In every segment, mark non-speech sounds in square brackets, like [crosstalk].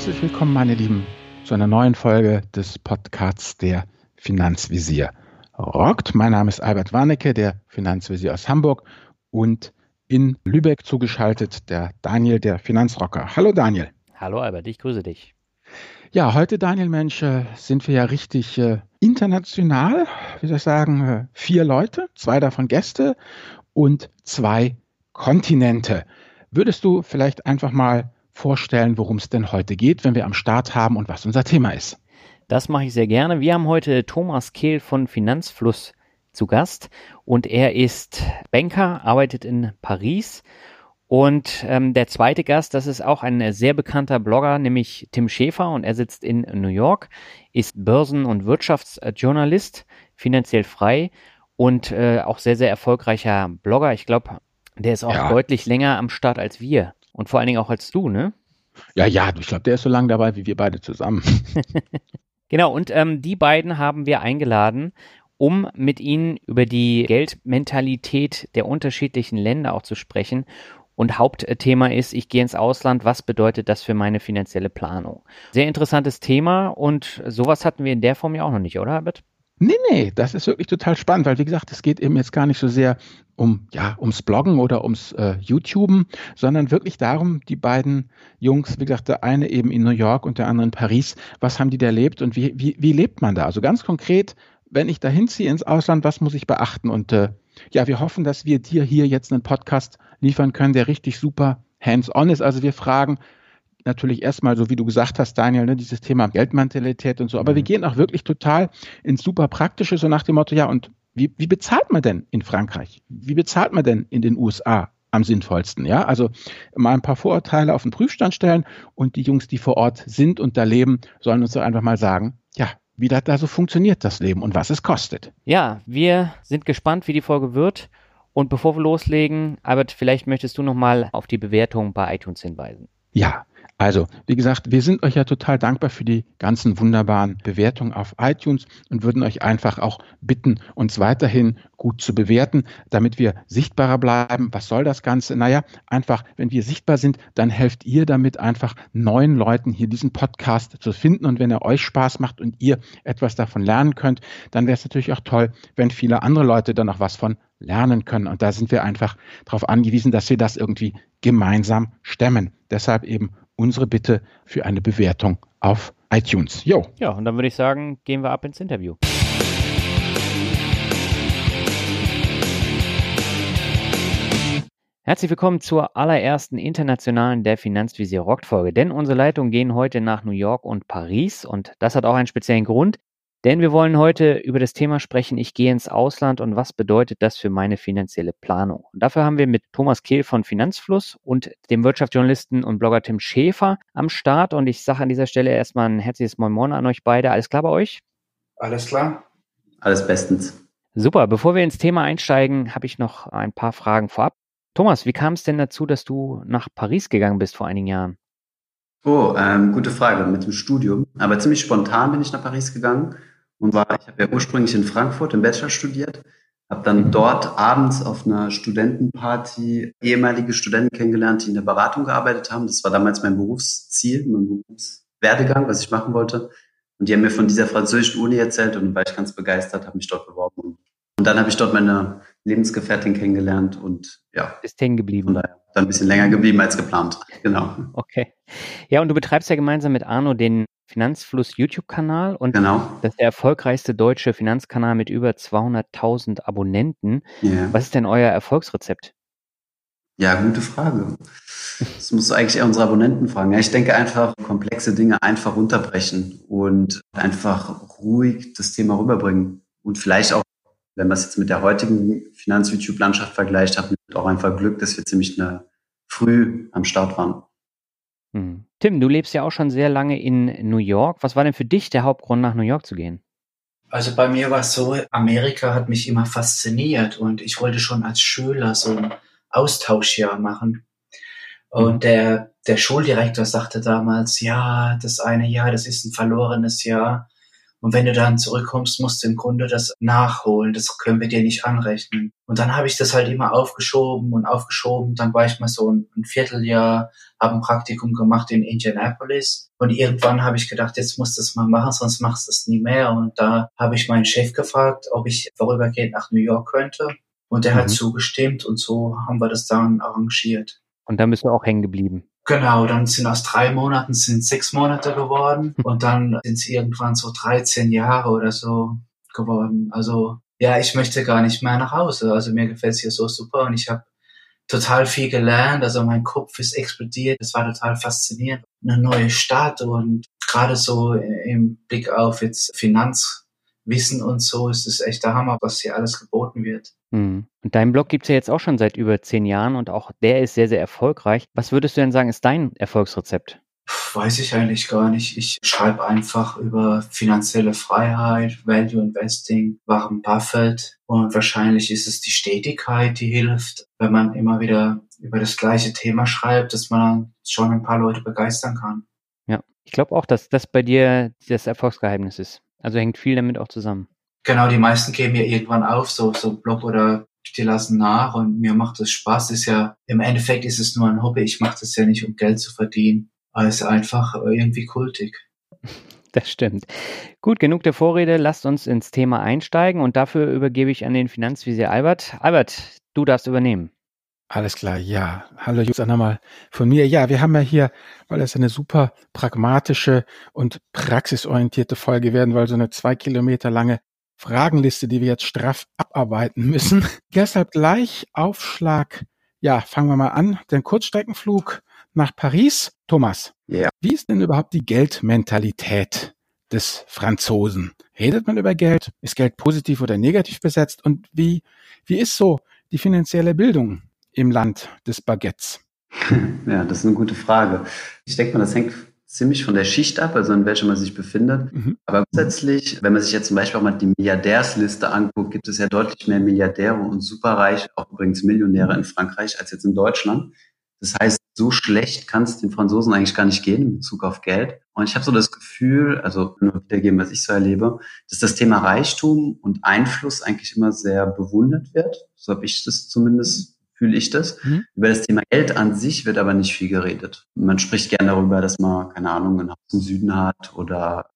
herzlich willkommen, meine Lieben, zu einer neuen Folge des Podcasts der Finanzvisier rockt. Mein Name ist Albert Warnecke, der Finanzvisier aus Hamburg und in Lübeck zugeschaltet der Daniel, der Finanzrocker. Hallo Daniel. Hallo Albert, ich grüße dich. Ja, heute, Daniel Mensch, äh, sind wir ja richtig äh, international, wie soll ich sagen, äh, vier Leute, zwei davon Gäste und zwei Kontinente. Würdest du vielleicht einfach mal vorstellen, worum es denn heute geht, wenn wir am Start haben und was unser Thema ist? Das mache ich sehr gerne. Wir haben heute Thomas Kehl von Finanzfluss zu Gast und er ist Banker, arbeitet in Paris und ähm, der zweite Gast, das ist auch ein sehr bekannter Blogger, nämlich Tim Schäfer und er sitzt in New York, ist Börsen- und Wirtschaftsjournalist, finanziell frei und äh, auch sehr, sehr erfolgreicher Blogger. Ich glaube, der ist auch ja. deutlich länger am Start als wir und vor allen Dingen auch als du, ne? Ja, ja, ich glaube, der ist so lange dabei wie wir beide zusammen. [laughs] genau, und ähm, die beiden haben wir eingeladen, um mit ihnen über die Geldmentalität der unterschiedlichen Länder auch zu sprechen und Hauptthema ist, ich gehe ins Ausland, was bedeutet das für meine finanzielle Planung? Sehr interessantes Thema und sowas hatten wir in der Form ja auch noch nicht, oder, Herbert? Nee, nee, das ist wirklich total spannend, weil wie gesagt, es geht eben jetzt gar nicht so sehr um, ja, ums Bloggen oder ums äh, YouTuben, sondern wirklich darum, die beiden Jungs, wie gesagt, der eine eben in New York und der andere in Paris, was haben die da erlebt und wie, wie, wie lebt man da? Also ganz konkret, wenn ich da hinziehe ins Ausland, was muss ich beachten? Und äh, ja, wir hoffen, dass wir dir hier jetzt einen Podcast liefern können, der richtig super hands-on ist. Also wir fragen natürlich erstmal, so wie du gesagt hast, Daniel, ne, dieses Thema Geldmentalität und so, aber mhm. wir gehen auch wirklich total ins super Praktische, so nach dem Motto, ja, und wie, wie bezahlt man denn in Frankreich? Wie bezahlt man denn in den USA? am sinnvollsten. Ja, also mal ein paar Vorurteile auf den Prüfstand stellen und die Jungs, die vor Ort sind und da leben, sollen uns doch einfach mal sagen, ja, wie das da so funktioniert, das Leben und was es kostet. Ja, wir sind gespannt, wie die Folge wird. Und bevor wir loslegen, Albert, vielleicht möchtest du nochmal auf die Bewertung bei iTunes hinweisen. Ja, also, wie gesagt, wir sind euch ja total dankbar für die ganzen wunderbaren Bewertungen auf iTunes und würden euch einfach auch bitten, uns weiterhin gut zu bewerten, damit wir sichtbarer bleiben. Was soll das Ganze? Naja, einfach, wenn wir sichtbar sind, dann helft ihr damit einfach neuen Leuten hier diesen Podcast zu finden. Und wenn er euch Spaß macht und ihr etwas davon lernen könnt, dann wäre es natürlich auch toll, wenn viele andere Leute dann noch was von lernen können. Und da sind wir einfach darauf angewiesen, dass wir das irgendwie gemeinsam stemmen. Deshalb eben unsere Bitte für eine Bewertung auf iTunes. Jo. Ja, und dann würde ich sagen, gehen wir ab ins Interview. Herzlich willkommen zur allerersten internationalen Der Finanzvisier Rockt Folge, denn unsere Leitungen gehen heute nach New York und Paris und das hat auch einen speziellen Grund. Denn wir wollen heute über das Thema sprechen, ich gehe ins Ausland und was bedeutet das für meine finanzielle Planung. Und dafür haben wir mit Thomas Kehl von Finanzfluss und dem Wirtschaftsjournalisten und Blogger Tim Schäfer am Start. Und ich sage an dieser Stelle erstmal ein herzliches Moin Moin an euch beide. Alles klar bei euch? Alles klar. Alles bestens. Super. Bevor wir ins Thema einsteigen, habe ich noch ein paar Fragen vorab. Thomas, wie kam es denn dazu, dass du nach Paris gegangen bist vor einigen Jahren? Oh, ähm, gute Frage mit dem Studium. Aber ziemlich spontan bin ich nach Paris gegangen und war, ich habe ja ursprünglich in Frankfurt im Bachelor studiert, habe dann mhm. dort abends auf einer Studentenparty ehemalige Studenten kennengelernt, die in der Beratung gearbeitet haben. Das war damals mein Berufsziel, mein Berufswerdegang, was ich machen wollte. Und die haben mir von dieser französischen Uni erzählt und war ich ganz begeistert, habe mich dort beworben. Und dann habe ich dort meine Lebensgefährtin kennengelernt und ja. Ist hängen geblieben. Dann ein bisschen länger geblieben als geplant. Genau. Okay. Ja, und du betreibst ja gemeinsam mit Arno den Finanzfluss YouTube-Kanal und genau. das ist der erfolgreichste deutsche Finanzkanal mit über 200.000 Abonnenten. Yeah. Was ist denn euer Erfolgsrezept? Ja, gute Frage. Das musst du eigentlich eher unsere Abonnenten fragen. Ja, ich denke einfach, komplexe Dinge einfach runterbrechen und einfach ruhig das Thema rüberbringen. Und vielleicht auch, wenn man es jetzt mit der heutigen Finanz-YouTube-Landschaft vergleicht, hat man auch einfach Glück, dass wir ziemlich früh am Start waren. Hm. Tim, du lebst ja auch schon sehr lange in New York. Was war denn für dich der Hauptgrund, nach New York zu gehen? Also bei mir war es so, Amerika hat mich immer fasziniert und ich wollte schon als Schüler so ein Austauschjahr machen. Und mhm. der, der Schuldirektor sagte damals, ja, das eine Jahr, das ist ein verlorenes Jahr. Und wenn du dann zurückkommst, musst du im Grunde das nachholen. Das können wir dir nicht anrechnen. Und dann habe ich das halt immer aufgeschoben und aufgeschoben. Dann war ich mal so ein, ein Vierteljahr, habe ein Praktikum gemacht in Indianapolis. Und irgendwann habe ich gedacht, jetzt musst du es mal machen, sonst machst du es nie mehr. Und da habe ich meinen Chef gefragt, ob ich vorübergehend nach New York könnte. Und der mhm. hat zugestimmt und so haben wir das dann arrangiert. Und dann bist du auch hängen geblieben. Genau, dann sind aus drei Monaten sind sechs Monate geworden und dann sind es irgendwann so 13 Jahre oder so geworden. Also ja, ich möchte gar nicht mehr nach Hause. Also mir gefällt es hier so super und ich habe total viel gelernt. Also mein Kopf ist explodiert. Es war total faszinierend. Eine neue Stadt und gerade so im Blick auf jetzt Finanzwissen und so ist es echt der Hammer, was hier alles geboten wird. Mhm. Und dein Blog gibt es ja jetzt auch schon seit über zehn Jahren und auch der ist sehr, sehr erfolgreich. Was würdest du denn sagen, ist dein Erfolgsrezept? Weiß ich eigentlich gar nicht. Ich schreibe einfach über finanzielle Freiheit, Value Investing, Warren Buffett und wahrscheinlich ist es die Stetigkeit, die hilft, wenn man immer wieder über das gleiche Thema schreibt, dass man schon ein paar Leute begeistern kann. Ja, ich glaube auch, dass das bei dir das Erfolgsgeheimnis ist. Also hängt viel damit auch zusammen. Genau, die meisten geben ja irgendwann auf, so, so Blog oder die lassen nach und mir macht das Spaß. Ist ja, im Endeffekt ist es nur ein Hobby. Ich mache das ja nicht, um Geld zu verdienen. Aber es ist einfach irgendwie kultig. [laughs] Das stimmt. Gut, genug der Vorrede. Lasst uns ins Thema einsteigen und dafür übergebe ich an den Finanzvisier Albert. Albert, du darfst übernehmen. Alles klar, ja. Hallo Jungs, auch nochmal von mir. Ja, wir haben ja hier, weil es eine super pragmatische und praxisorientierte Folge werden, weil so eine zwei Kilometer lange Fragenliste, die wir jetzt straff abarbeiten müssen. [laughs] Deshalb gleich Aufschlag. Ja, fangen wir mal an. Den Kurzstreckenflug nach Paris. Thomas, ja. wie ist denn überhaupt die Geldmentalität des Franzosen? Redet man über Geld? Ist Geld positiv oder negativ besetzt? Und wie, wie ist so die finanzielle Bildung im Land des Baguettes? [laughs] Ja, das ist eine gute Frage. Ich denke mal, das hängt ziemlich von der Schicht ab, also in welcher man sich befindet. Mhm. Aber grundsätzlich, wenn man sich jetzt zum Beispiel auch mal die Milliardärsliste anguckt, gibt es ja deutlich mehr Milliardäre und Superreiche, auch übrigens Millionäre in Frankreich als jetzt in Deutschland. Das heißt, so schlecht kann es den Franzosen eigentlich gar nicht gehen in Bezug auf Geld. Und ich habe so das Gefühl, also nur wiedergeben, was ich so erlebe, dass das Thema Reichtum und Einfluss eigentlich immer sehr bewundert wird. So habe ich das zumindest fühle ich das. Mhm. Über das Thema Geld an sich wird aber nicht viel geredet. Man spricht gerne darüber, dass man, keine Ahnung, ein Haus im Süden hat oder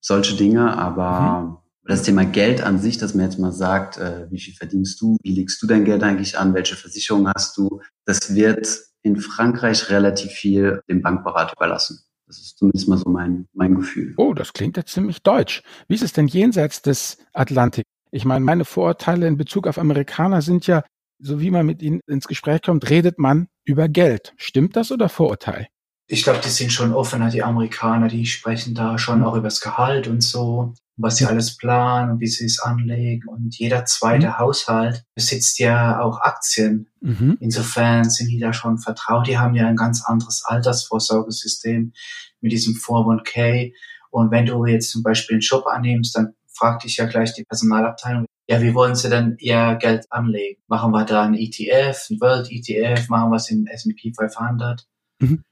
solche Dinge, aber mhm. das Thema Geld an sich, dass man jetzt mal sagt, äh, wie viel verdienst du, wie legst du dein Geld eigentlich an, welche Versicherung hast du, das wird in Frankreich relativ viel dem Bankberater überlassen. Das ist zumindest mal so mein, mein Gefühl. Oh, das klingt ja ziemlich deutsch. Wie ist es denn jenseits des Atlantik? Ich meine, meine Vorurteile in Bezug auf Amerikaner sind ja, so wie man mit ihnen ins Gespräch kommt, redet man über Geld. Stimmt das oder Vorurteil? Ich glaube, die sind schon offener, die Amerikaner, die sprechen da schon auch über das Gehalt und so, was sie alles planen und wie sie es anlegen. Und jeder zweite mhm. Haushalt besitzt ja auch Aktien. Mhm. Insofern sind die da schon vertraut. Die haben ja ein ganz anderes Altersvorsorgesystem mit diesem 401k. Und wenn du jetzt zum Beispiel einen Job annimmst, dann fragt dich ja gleich die Personalabteilung, ja, wie wollen Sie denn Ihr Geld anlegen? Machen wir da ein ETF, ein World ETF, machen wir es in S&P 500? Mhm.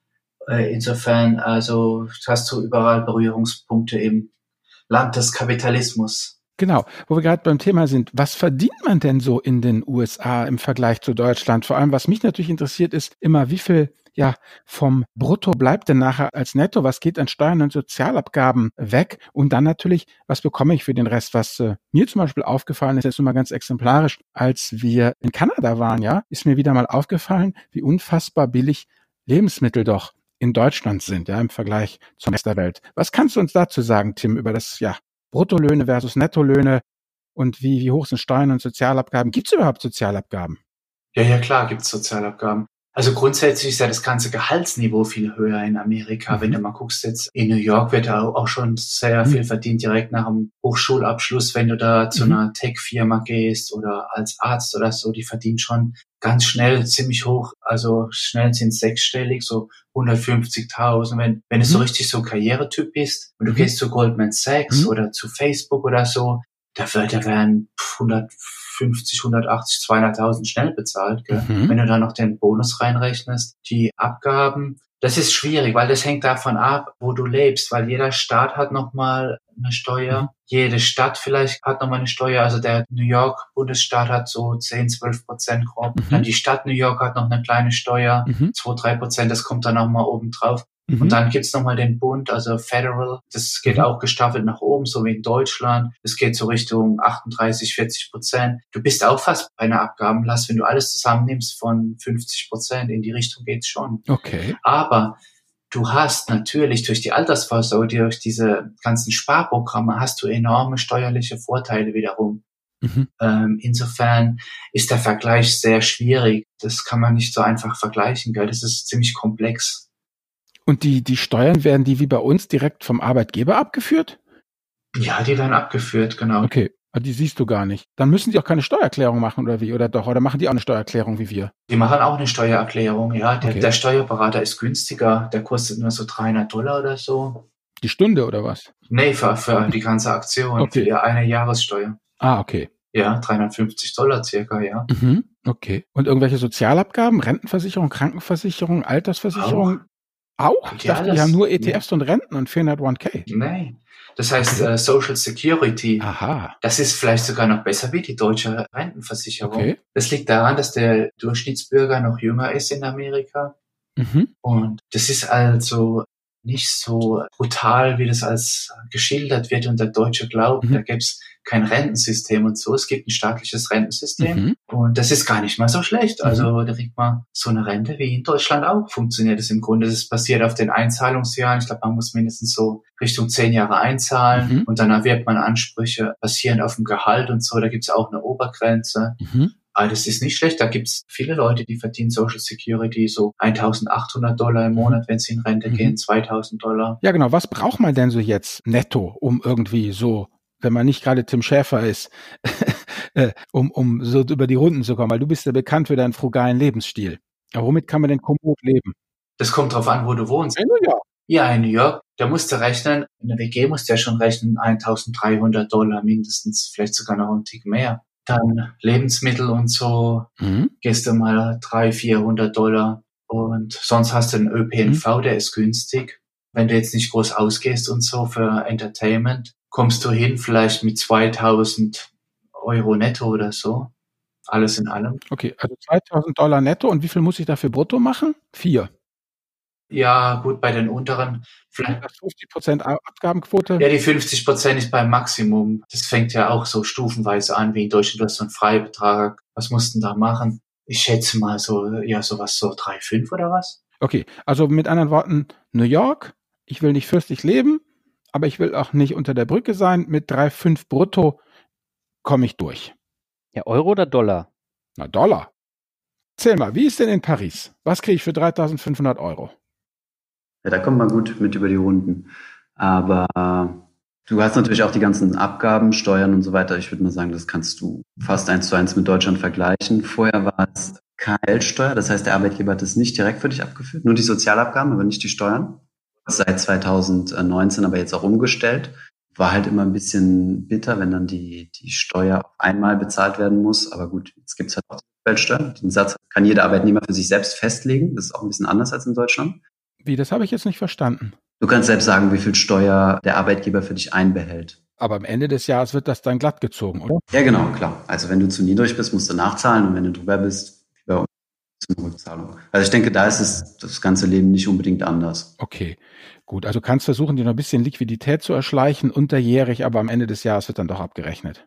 Äh, insofern, also hast du überall Berührungspunkte im Land des Kapitalismus. Genau, wo wir gerade beim Thema sind, was verdient man denn so in den USA im Vergleich zu Deutschland? Vor allem, was mich natürlich interessiert, ist immer, wie viel ja, vom Brutto bleibt denn nachher als Netto? Was geht an Steuern und Sozialabgaben weg? Und dann natürlich, was bekomme ich für den Rest? Was äh, mir zum Beispiel aufgefallen ist, jetzt nur mal ganz exemplarisch, als wir in Kanada waren, ja, ist mir wieder mal aufgefallen, wie unfassbar billig Lebensmittel doch in Deutschland sind, ja, im Vergleich zum Rest der Welt. Was kannst du uns dazu sagen, Tim, über das, ja, Bruttolöhne versus Nettolöhne und wie, wie hoch sind Steuern und Sozialabgaben? Gibt es überhaupt Sozialabgaben? Ja, ja, klar, gibt es Sozialabgaben. Also grundsätzlich ist ja das ganze Gehaltsniveau viel höher in Amerika. Mhm. Wenn du mal guckst, jetzt in New York wird da auch schon sehr mhm. viel verdient direkt nach dem Hochschulabschluss. Wenn du da zu mhm. einer Tech-Firma gehst oder als Arzt oder so, die verdienen schon ganz schnell ziemlich hoch. Also schnell sind sechsstellig, so 150.000. Wenn, wenn du so mhm. richtig so ein Karrieretyp bist und du mhm. gehst zu Goldman Sachs oder zu Facebook oder so, da, wird, da werden 100 50, 180, 200.000 schnell bezahlt. Gell? Mhm. Wenn du da noch den Bonus reinrechnest, die Abgaben, Das ist schwierig, weil das hängt davon ab, wo du lebst, weil jeder Staat hat nochmal eine Steuer. Mhm. Jede Stadt vielleicht hat nochmal eine Steuer. Also der New York Bundesstaat hat so 10, 12 Prozent grob. Mhm. Dann die Stadt New York hat noch eine kleine Steuer, mhm. 2, 3 Prozent. Das kommt dann nochmal oben drauf. Mhm. Und dann gibt's nochmal den Bund, also Federal. Das geht mhm. auch gestaffelt nach oben, so wie in Deutschland. Das geht so Richtung 38, 40 Prozent. Du bist auch fast bei einer Abgabenlast, wenn du alles zusammennimmst von 50 Prozent. In die Richtung geht's schon. Okay. Aber du hast natürlich durch die Altersvorsorge, durch diese ganzen Sparprogramme, hast du enorme steuerliche Vorteile wiederum. Mhm. Ähm, insofern ist der Vergleich sehr schwierig. Das kann man nicht so einfach vergleichen, gell? Das ist ziemlich komplex. Und die, die Steuern werden die wie bei uns direkt vom Arbeitgeber abgeführt? Ja, die werden abgeführt, genau. Okay, ah, die siehst du gar nicht. Dann müssen die auch keine Steuererklärung machen oder wie? Oder doch? Oder machen die auch eine Steuererklärung wie wir? Die machen auch eine Steuererklärung, ja. Der, okay. der Steuerberater ist günstiger. Der kostet nur so 300 Dollar oder so. Die Stunde oder was? Nee, für, für die ganze Aktion. Okay. Für eine Jahressteuer. Ah, okay. Ja, 350 Dollar circa, ja. Mhm, okay. Und irgendwelche Sozialabgaben, Rentenversicherung, Krankenversicherung, Altersversicherung? Auch. Auch? Ich dachte, die haben nur ETFs nee. und Renten und 401k. Nein. Das heißt äh, Social Security. Aha. Das ist vielleicht sogar noch besser wie die deutsche Rentenversicherung. Okay. Das liegt daran, dass der Durchschnittsbürger noch jünger ist in Amerika. Mhm. Und das ist also nicht so brutal, wie das als geschildert wird und der Deutsche glaubt. Mhm. Da gibt's kein Rentensystem und so. Es gibt ein staatliches Rentensystem mhm. und das ist gar nicht mal so schlecht. Also mhm. da kriegt man so eine Rente wie in Deutschland auch. Funktioniert es im Grunde. Das basiert auf den Einzahlungsjahren. Ich glaube, man muss mindestens so Richtung zehn Jahre einzahlen mhm. und dann erwirbt man Ansprüche basierend auf dem Gehalt und so. Da gibt's auch eine Obergrenze. Mhm. Aber das ist nicht schlecht. Da gibt's viele Leute, die verdienen Social Security so 1800 Dollar im Monat, wenn sie in Rente mhm. gehen, 2000 Dollar. Ja, genau. Was braucht man denn so jetzt netto, um irgendwie so, wenn man nicht gerade Tim Schäfer ist, [laughs] äh, um, um so über die Runden zu kommen? Weil du bist ja bekannt für deinen frugalen Lebensstil. Aber womit kann man denn kommod leben? Das kommt drauf an, wo du wohnst. In New York. Ja, in New York. Da musst du rechnen, in der WG musst du ja schon rechnen, 1300 Dollar mindestens, vielleicht sogar noch ein Tick mehr. Dann Lebensmittel und so, mhm. gehst du mal 300, 400 Dollar. Und sonst hast du einen ÖPNV, mhm. der ist günstig. Wenn du jetzt nicht groß ausgehst und so für Entertainment, kommst du hin vielleicht mit 2000 Euro netto oder so. Alles in allem. Okay, also 2000 Dollar netto und wie viel muss ich dafür brutto machen? Vier. Ja, gut, bei den unteren vielleicht 50 Prozent Abgabenquote. Ja, die 50 Prozent ist beim Maximum. Das fängt ja auch so stufenweise an, wie in Deutschland. Du hast so einen Freibetrag. Was mussten da machen? Ich schätze mal so, ja, sowas so 3,5 oder was? Okay, also mit anderen Worten, New York, ich will nicht fürstlich leben, aber ich will auch nicht unter der Brücke sein. Mit 3,5 brutto komme ich durch. Ja, Euro oder Dollar? Na, Dollar. Zähl mal, wie ist denn in Paris? Was kriege ich für 3500 Euro? Ja, da kommt man gut mit über die Runden. Aber du hast natürlich auch die ganzen Abgaben, Steuern und so weiter. Ich würde mal sagen, das kannst du fast eins zu eins mit Deutschland vergleichen. Vorher war es KL-Steuer, das heißt, der Arbeitgeber hat es nicht direkt für dich abgeführt, nur die Sozialabgaben, aber nicht die Steuern. Seit 2019 aber jetzt auch umgestellt. War halt immer ein bisschen bitter, wenn dann die, die Steuer auf einmal bezahlt werden muss. Aber gut, jetzt gibt's halt auch die Weltsteuer. Den Satz kann jeder Arbeitnehmer für sich selbst festlegen. Das ist auch ein bisschen anders als in Deutschland. Wie, das habe ich jetzt nicht verstanden. Du kannst selbst sagen, wie viel Steuer der Arbeitgeber für dich einbehält. Aber am Ende des Jahres wird das dann glatt gezogen, oder? Ja, genau, klar. Also wenn du zu niedrig bist, musst du nachzahlen und wenn du drüber bist, Rückzahlung. Also ich denke, da ist es das ganze Leben nicht unbedingt anders. Okay, gut. Also kannst versuchen, dir noch ein bisschen Liquidität zu erschleichen, unterjährig, aber am Ende des Jahres wird dann doch abgerechnet.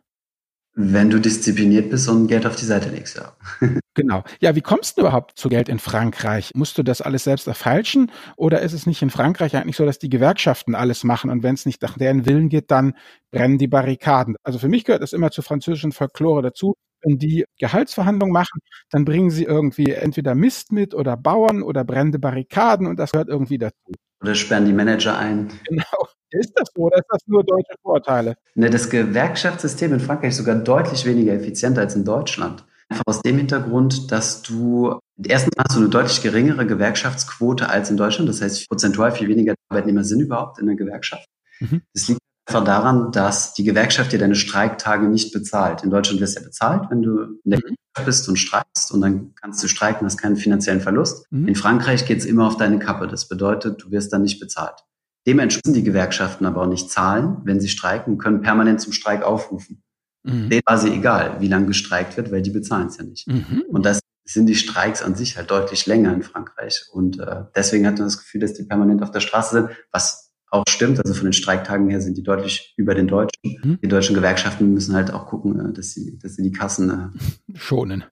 Wenn du diszipliniert bist und Geld auf die Seite legst, ja. [laughs] genau. Ja, wie kommst du überhaupt zu Geld in Frankreich? Musst du das alles selbst erfalschen? Oder ist es nicht in Frankreich eigentlich so, dass die Gewerkschaften alles machen und wenn es nicht nach deren Willen geht, dann brennen die Barrikaden? Also für mich gehört das immer zur französischen Folklore dazu. Wenn die Gehaltsverhandlungen machen, dann bringen sie irgendwie entweder Mist mit oder Bauern oder brennende Barrikaden und das gehört irgendwie dazu. Oder sperren die Manager ein. Genau. [laughs] Ist das so oder ist das nur deutsche Vorteile? Ne, das Gewerkschaftssystem in Frankreich ist sogar deutlich weniger effizient als in Deutschland. Einfach aus dem Hintergrund, dass du erstens hast du eine deutlich geringere Gewerkschaftsquote als in Deutschland. Das heißt, prozentual viel weniger Arbeitnehmer sind überhaupt in der Gewerkschaft. Mhm. Das liegt einfach daran, dass die Gewerkschaft dir deine Streiktage nicht bezahlt. In Deutschland wirst du ja bezahlt, wenn du in der mhm. Gewerkschaft bist und streikst und dann kannst du streiken, hast keinen finanziellen Verlust. Mhm. In Frankreich geht es immer auf deine Kappe. Das bedeutet, du wirst dann nicht bezahlt. Dementsprechend die Gewerkschaften aber auch nicht zahlen, wenn sie streiken, können permanent zum Streik aufrufen. Mhm. Denen quasi egal, wie lange gestreikt wird, weil die bezahlen es ja nicht. Mhm. Und das sind die Streiks an sich halt deutlich länger in Frankreich. Und äh, deswegen hat man das Gefühl, dass die permanent auf der Straße sind, was auch stimmt. Also von den Streiktagen her sind die deutlich über den Deutschen. Mhm. Die deutschen Gewerkschaften müssen halt auch gucken, äh, dass sie, dass sie die Kassen äh, [laughs] schonen.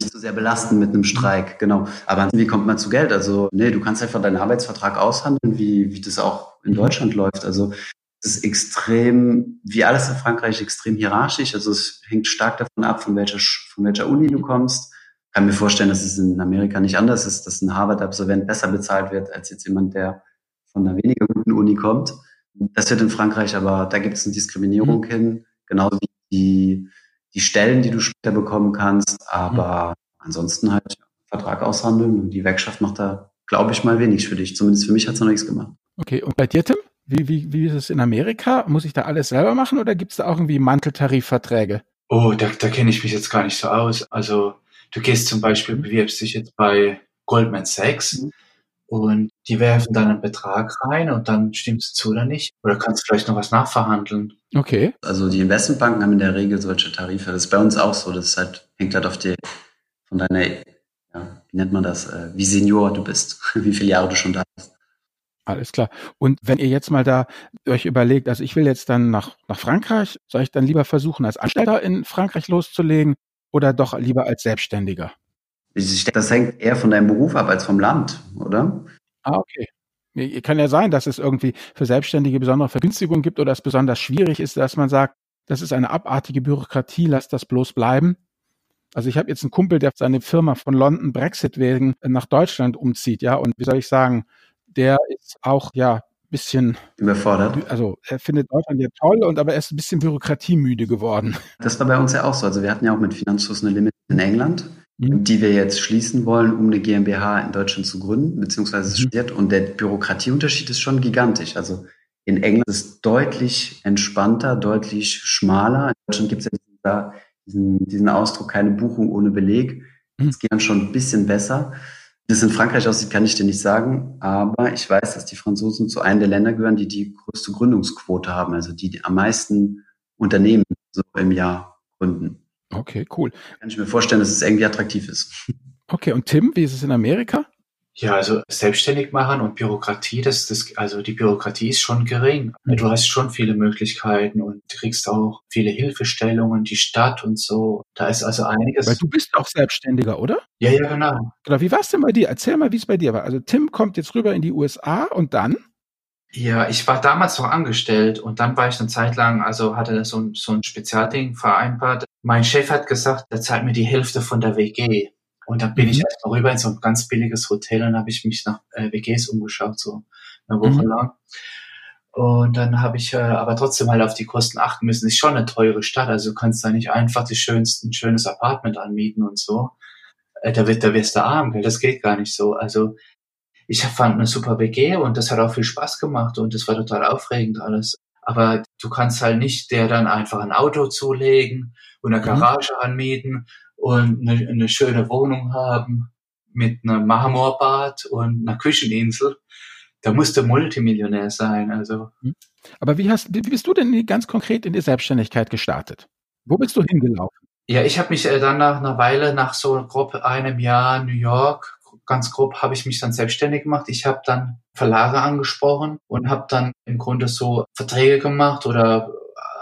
Nicht so sehr belasten mit einem Streik, genau. Aber wie kommt man zu Geld? Also, nee, du kannst einfach deinen Arbeitsvertrag aushandeln, wie, wie das auch in. Deutschland läuft. Also, es ist extrem, wie alles in Frankreich, extrem hierarchisch. Also, es hängt stark davon ab, von welcher, von welcher Uni du kommst. Ich kann mir vorstellen, dass es in Amerika nicht anders ist, dass ein Harvard-Absolvent besser bezahlt wird als jetzt jemand, der von einer weniger Uni kommt. Das wird in Frankreich aber, da gibt es eine Diskriminierung mhm. hin, genauso wie die, die Stellen, die du später bekommen kannst. Aber mhm. ansonsten halt Vertrag aushandeln und die Gewerkschaft macht da, glaube ich, mal wenig für dich. Zumindest für mich hat es noch nichts gemacht. Okay, und bei dir, Tim? Wie, wie, wie ist es in Amerika? Muss ich da alles selber machen oder gibt es da auch irgendwie Manteltarifverträge? Oh, da, da kenne ich mich jetzt gar nicht so aus. Also du gehst zum Beispiel, mhm. bewirbst dich jetzt bei Goldman Sachs. Mhm und die werfen dann einen Betrag rein und dann stimmt es zu oder nicht. Oder kannst du vielleicht noch was nachverhandeln. Okay. Also die Investmentbanken haben in der Regel solche Tarife. Das ist bei uns auch so. Das halt, hängt halt auf die, von deiner, ja, wie nennt man das, äh, wie Senior du bist, [laughs] wie viele Jahre du schon da bist. Alles klar. Und wenn ihr jetzt mal da euch überlegt, also ich will jetzt dann nach, nach Frankreich, soll ich dann lieber versuchen, als Anstellter in Frankreich loszulegen oder doch lieber als Selbstständiger? Denke, das hängt eher von deinem Beruf ab als vom Land, oder? Ah, okay. Kann ja sein, dass es irgendwie für Selbstständige besondere Vergünstigungen gibt oder es besonders schwierig ist, dass man sagt, das ist eine abartige Bürokratie, lass das bloß bleiben. Also ich habe jetzt einen Kumpel, der seine Firma von London Brexit wegen nach Deutschland umzieht, ja, und wie soll ich sagen, der ist auch ja bisschen überfordert. Also er findet Deutschland ja toll und aber er ist ein bisschen bürokratiemüde geworden. Das war bei uns ja auch so. Also wir hatten ja auch mit Finanzfluss eine Limit in England mhm. die wir jetzt schließen wollen, um eine GmbH in Deutschland zu gründen, beziehungsweise es mhm. studiert. Und der Bürokratieunterschied ist schon gigantisch. Also in England ist es deutlich entspannter, deutlich schmaler. In Deutschland gibt es ja diesen, diesen Ausdruck, keine Buchung ohne Beleg. Es mhm. geht dann schon ein bisschen besser. Wie es in Frankreich aussieht, kann ich dir nicht sagen, aber ich weiß, dass die Franzosen zu einem der Länder gehören, die die größte Gründungsquote haben, also die, die am meisten Unternehmen so im Jahr gründen. Okay, cool. Kann ich mir vorstellen, dass es irgendwie attraktiv ist. Okay, und Tim, wie ist es in Amerika? Ja, also selbstständig machen und Bürokratie, das, das, also die Bürokratie ist schon gering. Mhm. Du hast schon viele Möglichkeiten und kriegst auch viele Hilfestellungen, die Stadt und so. Da ist also einiges. Weil du bist auch Selbstständiger, oder? Ja, ja, genau. Genau. Wie war es denn bei dir? Erzähl mal, wie es bei dir war. Also Tim kommt jetzt rüber in die USA und dann? Ja, ich war damals noch angestellt und dann war ich eine Zeit lang, also hatte so, so ein Spezialding vereinbart. Mein Chef hat gesagt, er zahlt mir die Hälfte von der WG. Und dann bin mhm. ich erst mal rüber in so ein ganz billiges Hotel und habe ich mich nach äh, WGs umgeschaut, so eine Woche mhm. lang. Und dann habe ich äh, aber trotzdem halt auf die Kosten achten müssen. Ist schon eine teure Stadt, also du kannst da nicht einfach das schönste, ein schönes Apartment anmieten und so. Äh, da wird, da wirst du arm, gell? das geht gar nicht so. Also ich fand eine super WG und das hat auch viel Spaß gemacht und das war total aufregend alles. Aber du kannst halt nicht der dann einfach ein Auto zulegen und eine mhm. Garage mhm. anmieten und eine, eine, schöne Wohnung haben mit einem Marmorbad und einer Kücheninsel. Da musst du Multimillionär sein. Also. Mhm. Aber wie hast, wie bist du denn ganz konkret in die Selbstständigkeit gestartet? Wo bist du hingelaufen? Ja, ich habe mich äh, dann nach einer Weile, nach so grob einem Jahr New York, ganz grob habe ich mich dann selbstständig gemacht. Ich habe dann Verlage angesprochen und habe dann im Grunde so Verträge gemacht oder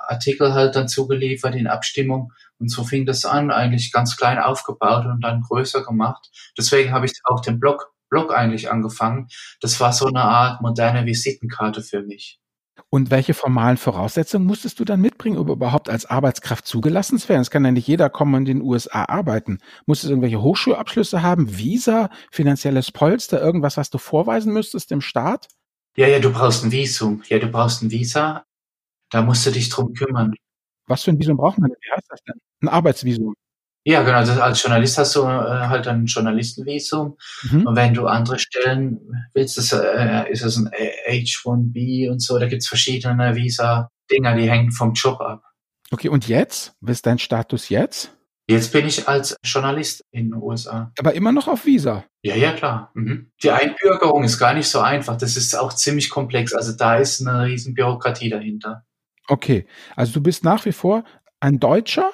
Artikel halt dann zugeliefert in Abstimmung. Und so fing das an, eigentlich ganz klein aufgebaut und dann größer gemacht. Deswegen habe ich auch den Blog, Blog eigentlich angefangen. Das war so eine Art moderne Visitenkarte für mich. Und welche formalen Voraussetzungen musstest du dann mitbringen, um überhaupt als Arbeitskraft zugelassen zu werden? Es kann ja nicht jeder kommen und in den USA arbeiten. Musstest du irgendwelche Hochschulabschlüsse haben, Visa, finanzielles Polster, irgendwas, was du vorweisen müsstest dem Staat? Ja, ja, du brauchst ein Visum. Ja, du brauchst ein Visa. Da musst du dich drum kümmern. Was für ein Visum braucht man? Wie heißt das denn? Ein Arbeitsvisum. Ja, genau. Also als Journalist hast du äh, halt ein Journalistenvisum. Mhm. Und wenn du andere Stellen willst, das, äh, ist es ein H1B und so. Da gibt's verschiedene Visa. Dinger, die hängen vom Job ab. Okay, und jetzt? Was ist dein Status jetzt? Jetzt bin ich als Journalist in den USA. Aber immer noch auf Visa. Ja, ja, klar. Mhm. Die Einbürgerung ist gar nicht so einfach. Das ist auch ziemlich komplex. Also da ist eine riesen Bürokratie dahinter. Okay, also du bist nach wie vor ein Deutscher,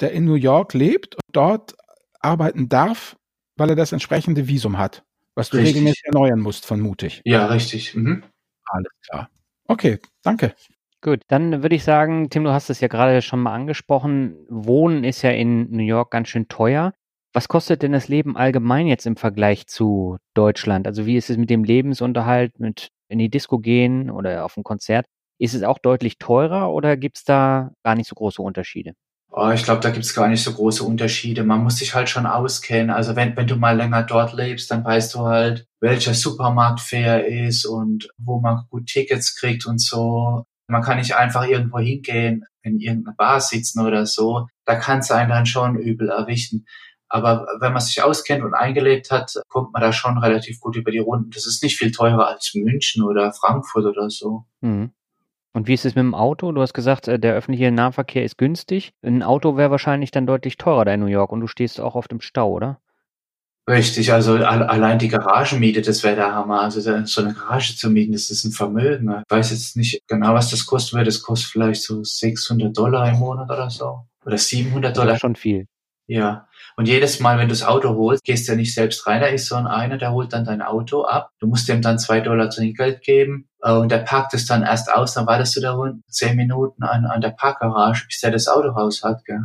der in New York lebt und dort arbeiten darf, weil er das entsprechende Visum hat, was du Richtig. regelmäßig erneuern musst, vermutlich. Ja, richtig. Mhm. Alles klar. Okay, danke. Gut, dann würde ich sagen, Tim, du hast es ja gerade schon mal angesprochen. Wohnen ist ja in New York ganz schön teuer. Was kostet denn das Leben allgemein jetzt im Vergleich zu Deutschland? Also wie ist es mit dem Lebensunterhalt, mit in die Disco gehen oder auf ein Konzert? Ist es auch deutlich teurer oder gibt es da gar nicht so große Unterschiede? Oh, ich glaube, da gibt's gar nicht so große Unterschiede. Man muss sich halt schon auskennen. Also wenn, wenn du mal länger dort lebst, dann weißt du halt, welcher Supermarkt fair ist und wo man gut Tickets kriegt und so. Man kann nicht einfach irgendwo hingehen, in irgendeiner Bar sitzen oder so. Da kann es einen dann schon übel erwischen. Aber wenn man sich auskennt und eingelebt hat, kommt man da schon relativ gut über die Runden. Das ist nicht viel teurer als München oder Frankfurt oder so. Mhm. Und wie ist es mit dem Auto? Du hast gesagt, äh, der öffentliche Nahverkehr ist günstig. Ein Auto wäre wahrscheinlich dann deutlich teurer da in New York und du stehst auch oft im Stau, oder? Richtig, also al- allein die Garagenmiete, das wäre der Hammer. Also so eine Garage zu mieten, das ist ein Vermögen. Ich weiß jetzt nicht genau, was das kosten wird. Das kostet vielleicht so 600 Dollar im Monat oder so. Oder 700 Das Dollar. ist schon viel. Ja. Und jedes Mal, wenn du das Auto holst, gehst du ja nicht selbst rein. Da ist so einer, der holt dann dein Auto ab. Du musst dem dann zwei Dollar Trinkgeld geben. äh, Und der parkt es dann erst aus. Dann wartest du da rund zehn Minuten an, an der Parkgarage, bis der das Auto raus hat, gell?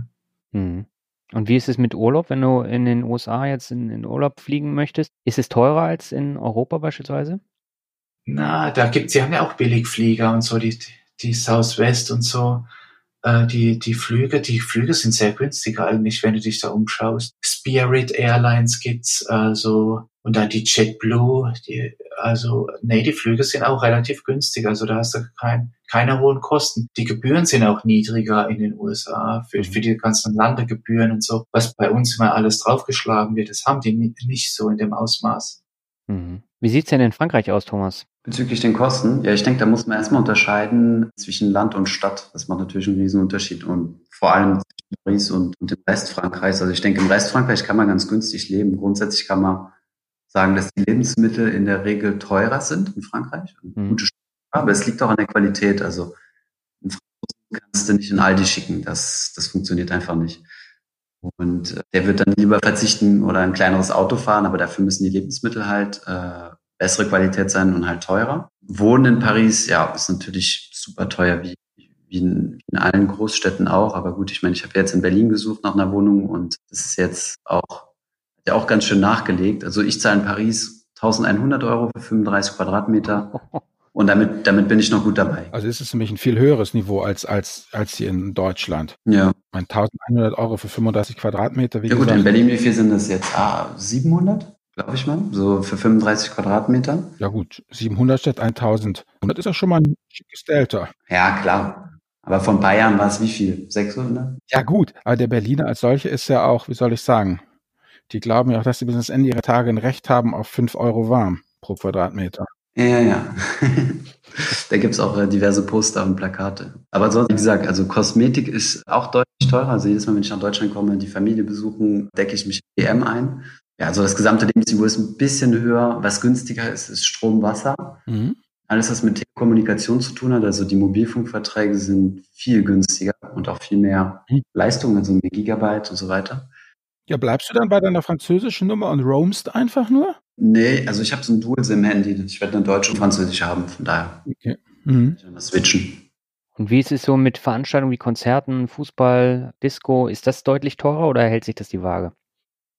Mhm. Und wie ist es mit Urlaub, wenn du in den USA jetzt in, in Urlaub fliegen möchtest? Ist es teurer als in Europa beispielsweise? Na, da gibt's, sie haben ja auch Billigflieger und so, die, die Southwest und so. Äh, die, die Flüge, die Flüge sind sehr günstig eigentlich, wenn du dich da umschaust. Spirit Airlines gibt's, also, und dann die JetBlue, die, also, nee, die Flüge sind auch relativ günstig, also da hast du kein, keine hohen Kosten. Die Gebühren sind auch niedriger in den USA für, für die ganzen Landegebühren und so, was bei uns immer alles draufgeschlagen wird, das haben die ni- nicht so in dem Ausmaß. Mhm. Wie sieht's denn in Frankreich aus, Thomas? Bezüglich den Kosten, ja, ich denke, da muss man erstmal unterscheiden zwischen Land und Stadt. Das macht natürlich einen riesen Unterschied und vor allem zwischen Paris und, und dem Rest Frankreichs. Also ich denke, im Rest Frankreich kann man ganz günstig leben. Grundsätzlich kann man sagen, dass die Lebensmittel in der Regel teurer sind in Frankreich. Mhm. Gute aber es liegt auch an der Qualität. Also einen Franzosen kannst du nicht in Aldi schicken. Das, das funktioniert einfach nicht. Und äh, der wird dann lieber verzichten oder ein kleineres Auto fahren, aber dafür müssen die Lebensmittel halt äh, bessere Qualität sein und halt teurer. Wohnen in Paris, ja, ist natürlich super teuer, wie, wie, in, wie in allen Großstädten auch. Aber gut, ich meine, ich habe jetzt in Berlin gesucht nach einer Wohnung und das ist jetzt auch, ja auch ganz schön nachgelegt. Also ich zahle in Paris 1100 Euro für 35 Quadratmeter [laughs] und damit, damit bin ich noch gut dabei. Also ist es nämlich ein viel höheres Niveau als, als, als hier in Deutschland. Ja. Ich meine, 1100 Euro für 35 Quadratmeter, wie Ja gut, gesagt. in Berlin, wie viel sind das jetzt? Ah, 700, glaube ich mal, so für 35 Quadratmeter. Ja gut, 700 statt 1000. Und das ist ja schon mal ein schickes Delta. Ja, klar. Aber von Bayern war es wie viel? 600? Ja gut, aber der Berliner als solche ist ja auch, wie soll ich sagen, die glauben ja auch, dass sie bis ans Ende ihrer Tage ein Recht haben auf 5 Euro warm pro Quadratmeter. Ja, ja, ja. [laughs] da gibt's auch äh, diverse Poster und Plakate. Aber sonst, wie gesagt, also Kosmetik ist auch deutlich teurer. Also jedes Mal, wenn ich nach Deutschland komme, die Familie besuchen, decke ich mich in DM ein. Ja, also das gesamte Lebensniveau ist ein bisschen höher. Was günstiger ist, ist Strom, Wasser. Mhm. Alles, was mit Telekommunikation zu tun hat, also die Mobilfunkverträge sind viel günstiger und auch viel mehr Mhm. Leistung, also mehr Gigabyte und so weiter. Ja, bleibst du dann bei deiner französischen Nummer und roamst einfach nur? Nee, also ich habe so ein Dual-SIM-Handy. Ich werde eine deutsche und französische haben, von daher Okay. Mhm. kann ich das switchen. Und wie ist es so mit Veranstaltungen wie Konzerten, Fußball, Disco? Ist das deutlich teurer oder hält sich das die Waage?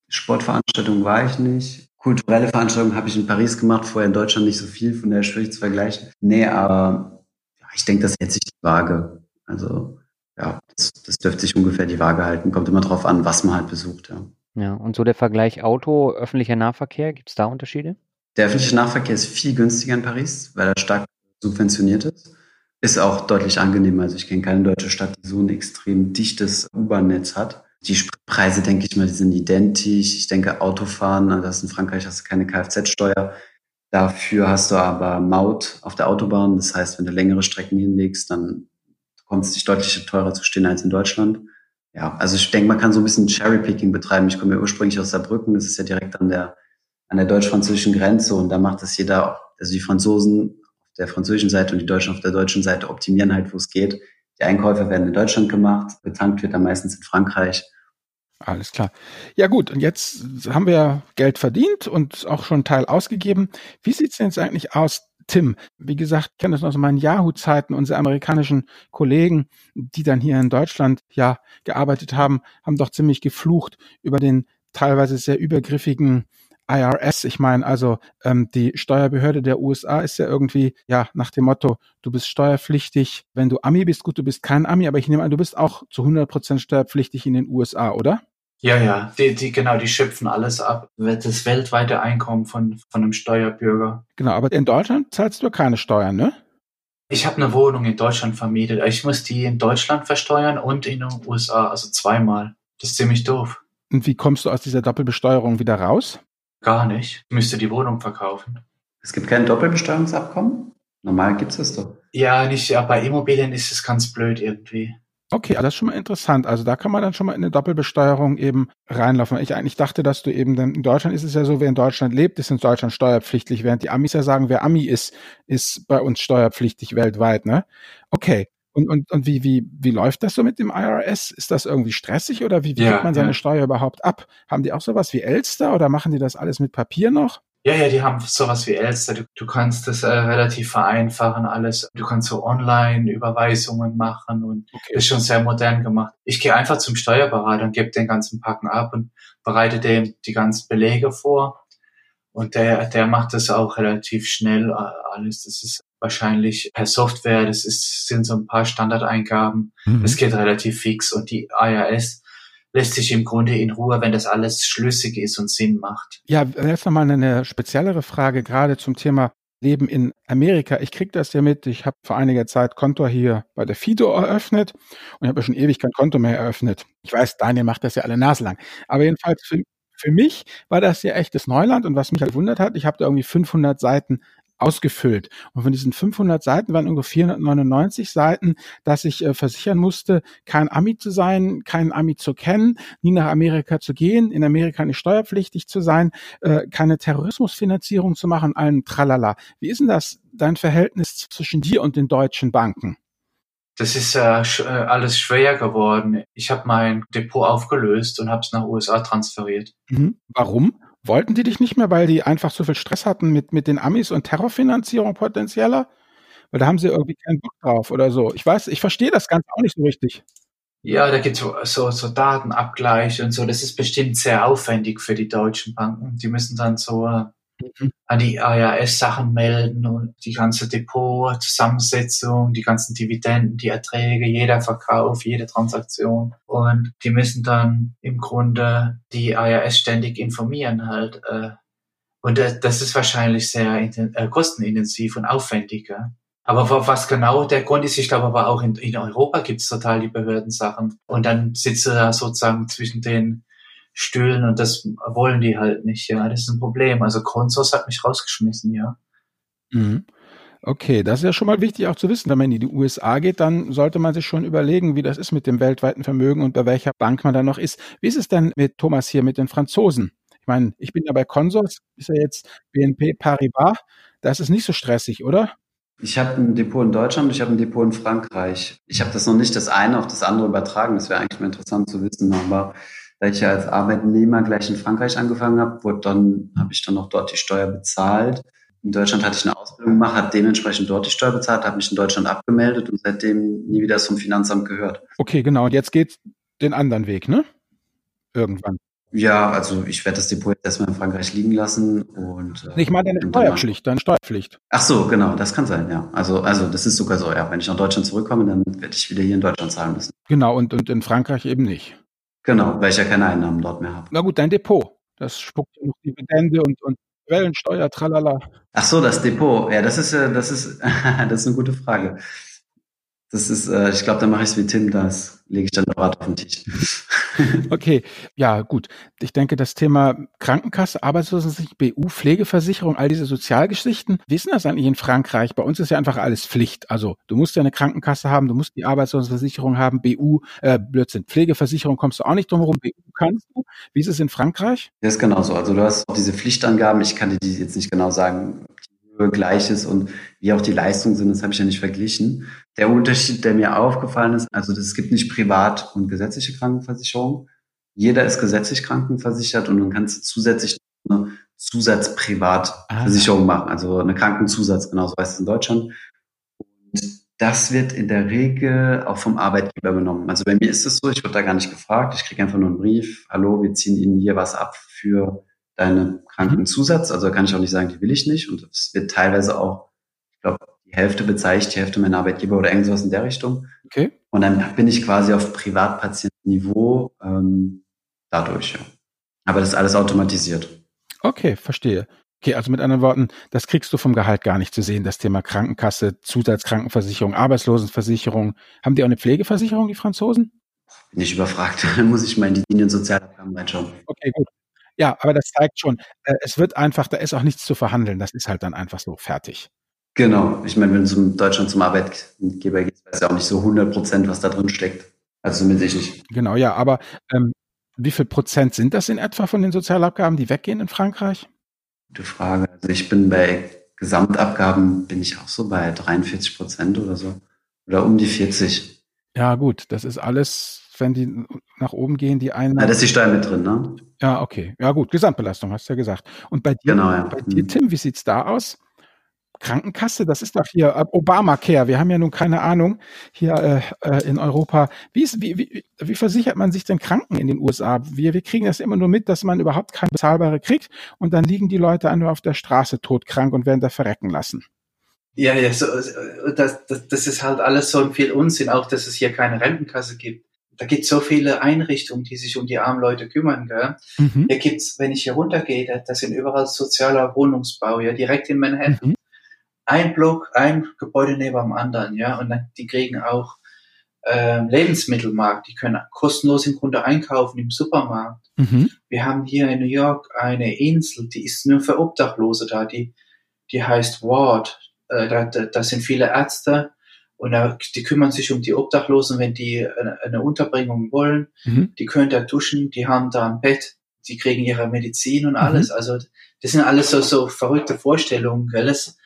Sportveranstaltungen war ich nicht. Kulturelle Veranstaltungen habe ich in Paris gemacht, vorher in Deutschland nicht so viel, von daher schwierig zu vergleichen. Nee, aber ja, ich denke, das hält sich die Waage. Also ja, das, das dürfte sich ungefähr die Waage halten. Kommt immer drauf an, was man halt besucht. Ja. Ja, und so der Vergleich Auto, öffentlicher Nahverkehr, gibt es da Unterschiede? Der öffentliche Nahverkehr ist viel günstiger in Paris, weil er stark subventioniert ist. Ist auch deutlich angenehmer. Also ich kenne keine deutsche Stadt, die so ein extrem dichtes U-Bahn-Netz hat. Die Spritpreise, denke ich mal, die sind identisch. Ich denke, Autofahren, das in Frankreich hast du keine Kfz-Steuer. Dafür hast du aber Maut auf der Autobahn. Das heißt, wenn du längere Strecken hinlegst, dann kommt es sich deutlich teurer zu stehen als in Deutschland. Ja, also ich denke, man kann so ein bisschen Cherrypicking betreiben. Ich komme ja ursprünglich aus Saarbrücken, das ist ja direkt an der, an der deutsch-französischen Grenze und da macht es jeder, also die Franzosen auf der französischen Seite und die Deutschen auf der deutschen Seite optimieren halt, wo es geht. Die Einkäufe werden in Deutschland gemacht, betankt wird dann meistens in Frankreich. Alles klar. Ja gut, und jetzt haben wir Geld verdient und auch schon einen Teil ausgegeben. Wie sieht's denn jetzt eigentlich aus, Tim? Wie gesagt, ich kenne das noch aus meinen Yahoo-Zeiten. Unsere amerikanischen Kollegen, die dann hier in Deutschland ja gearbeitet haben, haben doch ziemlich geflucht über den teilweise sehr übergriffigen IRS, ich meine, also ähm, die Steuerbehörde der USA ist ja irgendwie, ja, nach dem Motto, du bist steuerpflichtig, wenn du Ami bist, gut, du bist kein Ami, aber ich nehme an, du bist auch zu 100 Prozent steuerpflichtig in den USA, oder? Ja, ja, die, die, genau, die schöpfen alles ab. Das weltweite Einkommen von, von einem Steuerbürger. Genau, aber in Deutschland zahlst du keine Steuern, ne? Ich habe eine Wohnung in Deutschland vermietet. Ich muss die in Deutschland versteuern und in den USA, also zweimal. Das ist ziemlich doof. Und wie kommst du aus dieser Doppelbesteuerung wieder raus? Gar nicht. Ich müsste die Wohnung verkaufen. Es gibt kein Doppelbesteuerungsabkommen? Normal gibt es das doch. Ja, nicht, ja, bei Immobilien ist es ganz blöd irgendwie. Okay, das ist schon mal interessant. Also da kann man dann schon mal in eine Doppelbesteuerung eben reinlaufen. Ich eigentlich dachte, dass du eben dann in Deutschland ist es ja so, wer in Deutschland lebt, ist in Deutschland steuerpflichtig, während die Amis ja sagen, wer Ami ist, ist bei uns steuerpflichtig weltweit, ne? Okay. Und, und, und wie, wie, wie läuft das so mit dem IRS? Ist das irgendwie stressig oder wie, wie ja, man seine ja. Steuer überhaupt ab? Haben die auch sowas wie Elster oder machen die das alles mit Papier noch? Ja, ja, die haben sowas wie Elster. Du, du kannst das äh, relativ vereinfachen alles. Du kannst so Online-Überweisungen machen und okay. ist schon sehr modern gemacht. Ich gehe einfach zum Steuerberater und gebe den ganzen Packen ab und bereite dem die ganzen Belege vor. Und der, der macht das auch relativ schnell alles. Das ist wahrscheinlich per Software. Das ist, sind so ein paar Standardeingaben. Mhm. Das geht relativ fix und die IRS lässt sich im Grunde in Ruhe, wenn das alles schlüssig ist und Sinn macht. Ja, jetzt nochmal eine speziellere Frage, gerade zum Thema Leben in Amerika. Ich kriege das ja mit. Ich habe vor einiger Zeit Konto hier bei der Fido eröffnet und habe ja schon ewig kein Konto mehr eröffnet. Ich weiß, Daniel macht das ja alle naselang. Aber jedenfalls für, für mich war das ja echtes Neuland und was mich halt wundert hat, ich habe da irgendwie 500 Seiten ausgefüllt. Und von diesen 500 Seiten waren ungefähr 499 Seiten, dass ich äh, versichern musste, kein Ami zu sein, keinen Ami zu kennen, nie nach Amerika zu gehen, in Amerika nicht steuerpflichtig zu sein, äh, keine Terrorismusfinanzierung zu machen, allen Tralala. Wie ist denn das, dein Verhältnis zwischen dir und den deutschen Banken? Das ist äh, alles schwer geworden. Ich habe mein Depot aufgelöst und habe es nach USA transferiert. Mhm. Warum? Wollten die dich nicht mehr, weil die einfach so viel Stress hatten mit, mit den Amis und Terrorfinanzierung potenzieller? Weil da haben sie irgendwie keinen Bock drauf oder so. Ich weiß, ich verstehe das Ganze auch nicht so richtig. Ja, da gibt es so, so, Datenabgleich und so. Das ist bestimmt sehr aufwendig für die deutschen Banken. Die müssen dann so äh. An die IRS Sachen melden und die ganze Depot-Zusammensetzung, die ganzen Dividenden, die Erträge, jeder Verkauf, jede Transaktion. Und die müssen dann im Grunde die IRS ständig informieren halt. Äh, und das ist wahrscheinlich sehr äh, kostenintensiv und aufwendig. Aber was genau der Grund ist, ich glaube aber auch in, Europa gibt es total die Behördensachen. Und dann sitzt er sozusagen zwischen den Stühlen und das wollen die halt nicht, ja. Das ist ein Problem. Also Consos hat mich rausgeschmissen, ja. Mhm. Okay, das ist ja schon mal wichtig auch zu wissen. Wenn man in die USA geht, dann sollte man sich schon überlegen, wie das ist mit dem weltweiten Vermögen und bei welcher Bank man da noch ist. Wie ist es denn mit Thomas hier, mit den Franzosen? Ich meine, ich bin ja bei Consors, ist ja jetzt BNP Paribas. Das ist nicht so stressig, oder? Ich habe ein Depot in Deutschland, ich habe ein Depot in Frankreich. Ich habe das noch nicht das eine auf das andere übertragen. Das wäre eigentlich mal interessant zu wissen, aber da ich ja als Arbeitnehmer gleich in Frankreich angefangen habe, wurde dann, habe ich dann auch dort die Steuer bezahlt. In Deutschland hatte ich eine Ausbildung gemacht, habe dementsprechend dort die Steuer bezahlt, habe mich in Deutschland abgemeldet und seitdem nie wieder vom Finanzamt gehört. Okay, genau. Und jetzt geht den anderen Weg, ne? Irgendwann. Ja, also ich werde das Depot jetzt erstmal in Frankreich liegen lassen und. Äh, ich meine deine Steuerpflicht, deine Steuerpflicht. Ach so, genau, das kann sein, ja. Also, also das ist sogar so, ja. Wenn ich nach Deutschland zurückkomme, dann werde ich wieder hier in Deutschland zahlen müssen. Genau, und, und in Frankreich eben nicht. Genau, weil ich ja keine Einnahmen dort mehr habe. Na gut, dein Depot. Das spuckt ja noch Dividende und, und Quellensteuer, tralala. Ach so, das Depot. Ja, das ist, das ist, [laughs] das ist eine gute Frage. Das ist, äh, ich glaube, da mache ich es wie Tim, das lege ich dann Rat auf den Tisch. [laughs] okay, ja, gut. Ich denke, das Thema Krankenkasse, Arbeitslosenversicherung, BU, Pflegeversicherung, all diese Sozialgeschichten, wie ist denn das eigentlich in Frankreich? Bei uns ist ja einfach alles Pflicht. Also du musst ja eine Krankenkasse haben, du musst die Arbeitslosenversicherung haben, BU, äh, Blödsinn, Pflegeversicherung kommst du auch nicht drum herum, BU kannst du. Wie ist es in Frankreich? Das ist genauso. Also du hast auch diese Pflichtangaben, ich kann dir die jetzt nicht genau sagen, Gleiches und wie auch die Leistungen sind, das habe ich ja nicht verglichen. Der Unterschied, der mir aufgefallen ist, also es gibt nicht privat und gesetzliche Krankenversicherung. Jeder ist gesetzlich krankenversichert und dann kannst du zusätzlich eine Zusatzprivatversicherung ah. machen, also eine Krankenzusatz, genauso heißt es in Deutschland. Und das wird in der Regel auch vom Arbeitgeber genommen. Also bei mir ist es so, ich wurde da gar nicht gefragt, ich kriege einfach nur einen Brief, hallo, wir ziehen Ihnen hier was ab für deine Krankenzusatz. Also kann ich auch nicht sagen, die will ich nicht. Und es wird teilweise auch, ich glaube, die Hälfte bezeichnet, die Hälfte mein Arbeitgeber oder irgendwas in der Richtung. Okay. Und dann bin ich quasi auf Privatpatientenniveau ähm, dadurch. Ja. Aber das ist alles automatisiert. Okay, verstehe. Okay, also mit anderen Worten, das kriegst du vom Gehalt gar nicht zu sehen, das Thema Krankenkasse, Zusatzkrankenversicherung, Arbeitslosenversicherung. Haben die auch eine Pflegeversicherung, die Franzosen? Bin ich überfragt. [laughs] Dann muss ich mal in die Linien Sozialabgaben reinschauen. Okay, gut. Ja, aber das zeigt schon, äh, es wird einfach, da ist auch nichts zu verhandeln. Das ist halt dann einfach so fertig. Genau. Ich meine, wenn du in Deutschland zum Arbeitgeber gehst, weiß ja auch nicht so 100 Prozent, was da drin steckt. Also zumindest ich nicht. Genau, ja. Aber ähm, wie viel Prozent sind das in etwa von den Sozialabgaben, die weggehen in Frankreich? Gute Frage. Also ich bin bei Gesamtabgaben, bin ich auch so bei 43 Prozent oder so. Oder um die 40. Ja, gut. Das ist alles wenn die nach oben gehen, die einen. Ja, das ist die Steuer mit drin, ne? Ja, okay. Ja, gut. Gesamtbelastung, hast du ja gesagt. Und bei dir, genau, ja. bei dir mhm. Tim, wie sieht's da aus? Krankenkasse, das ist doch hier äh, Obamacare. Wir haben ja nun keine Ahnung hier äh, äh, in Europa. Wie, ist, wie, wie, wie versichert man sich denn Kranken in den USA? Wir, wir kriegen das immer nur mit, dass man überhaupt keine bezahlbare kriegt und dann liegen die Leute einfach auf der Straße todkrank und werden da verrecken lassen. Ja, ja, so, das, das, das ist halt alles so viel Unsinn, auch dass es hier keine Rentenkasse gibt da gibt so viele Einrichtungen, die sich um die armen Leute kümmern. Gell? Mhm. Hier gibt's, wenn ich hier runtergehe, das sind überall sozialer Wohnungsbau, ja, direkt in Manhattan. Mhm. Ein Block, ein Gebäude neben dem anderen, ja, und dann, die kriegen auch äh, Lebensmittelmarkt, die können kostenlos im Grunde einkaufen im Supermarkt. Mhm. Wir haben hier in New York eine Insel, die ist nur für Obdachlose da, die, die heißt Ward. Äh, da, da, da sind viele Ärzte, und da, die kümmern sich um die Obdachlosen, wenn die eine, eine Unterbringung wollen. Mhm. Die können da duschen, die haben da ein Bett, die kriegen ihre Medizin und alles. Mhm. Also das sind alles so, so verrückte Vorstellungen, gell? Das,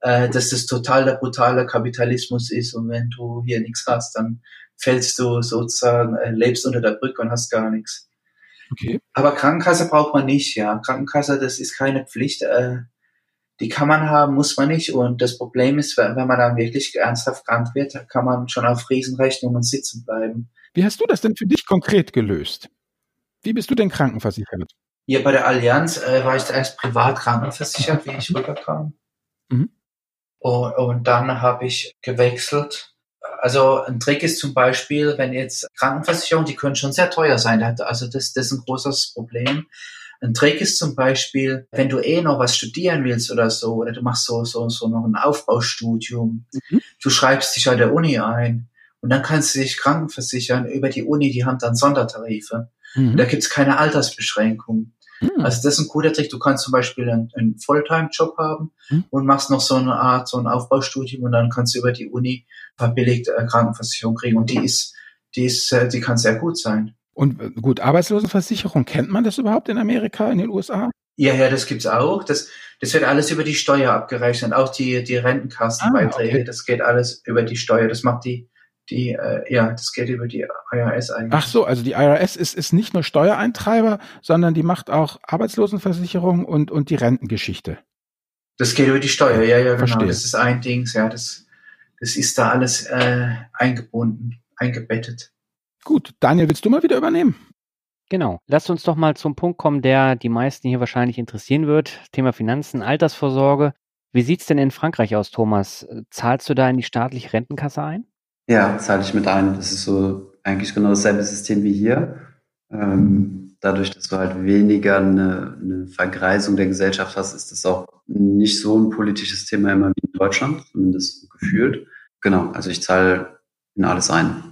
äh, dass das total der brutale Kapitalismus ist und wenn du hier nichts hast, dann fällst du sozusagen, äh, lebst unter der Brücke und hast gar nichts. Okay. Aber Krankenkasse braucht man nicht, ja. Krankenkasse, das ist keine Pflicht. Äh, die kann man haben, muss man nicht. Und das Problem ist, wenn man dann wirklich ernsthaft krank wird, kann man schon auf Riesenrechnungen sitzen bleiben. Wie hast du das denn für dich konkret gelöst? Wie bist du denn krankenversichert? Hier bei der Allianz äh, war ich erst privat krankenversichert, wie ich rüberkam. Mhm. Und, und dann habe ich gewechselt. Also ein Trick ist zum Beispiel, wenn jetzt Krankenversicherungen, die können schon sehr teuer sein. Also das, das ist ein großes Problem. Ein Trick ist zum Beispiel, wenn du eh noch was studieren willst oder so, oder du machst so, so, so noch ein Aufbaustudium, mhm. du schreibst dich an der Uni ein und dann kannst du dich krankenversichern über die Uni, die haben dann Sondertarife. Mhm. Da gibt's keine Altersbeschränkung. Mhm. Also das ist ein guter Trick. Du kannst zum Beispiel einen, einen Fulltime-Job haben mhm. und machst noch so eine Art, so ein Aufbaustudium und dann kannst du über die Uni verbilligt äh, Krankenversicherung kriegen und die ist, die ist, äh, die kann sehr gut sein. Und äh, gut, Arbeitslosenversicherung, kennt man das überhaupt in Amerika, in den USA? Ja, ja, das gibt's auch. Das, das wird alles über die Steuer abgerechnet. Auch die, die Rentenkassenbeiträge, ah, okay. das geht alles über die Steuer. Das macht die, die, äh, ja, das geht über die IRS eigentlich. Ach so, also die IRS ist, ist nicht nur Steuereintreiber, sondern die macht auch Arbeitslosenversicherung und, und die Rentengeschichte. Das geht über die Steuer, ja, ja, genau. Verstehe. Das ist ein Ding, ja, das, das ist da alles äh, eingebunden, eingebettet. Gut, Daniel, willst du mal wieder übernehmen? Genau. Lasst uns doch mal zum Punkt kommen, der die meisten hier wahrscheinlich interessieren wird. Thema Finanzen, Altersvorsorge. Wie sieht's denn in Frankreich aus, Thomas? Zahlst du da in die staatliche Rentenkasse ein? Ja, zahle ich mit ein. Das ist so eigentlich genau dasselbe System wie hier. Ähm, dadurch, dass du halt weniger eine, eine Vergreisung der Gesellschaft hast, ist das auch nicht so ein politisches Thema immer wie in Deutschland, zumindest gefühlt. Genau, also ich zahle in alles ein.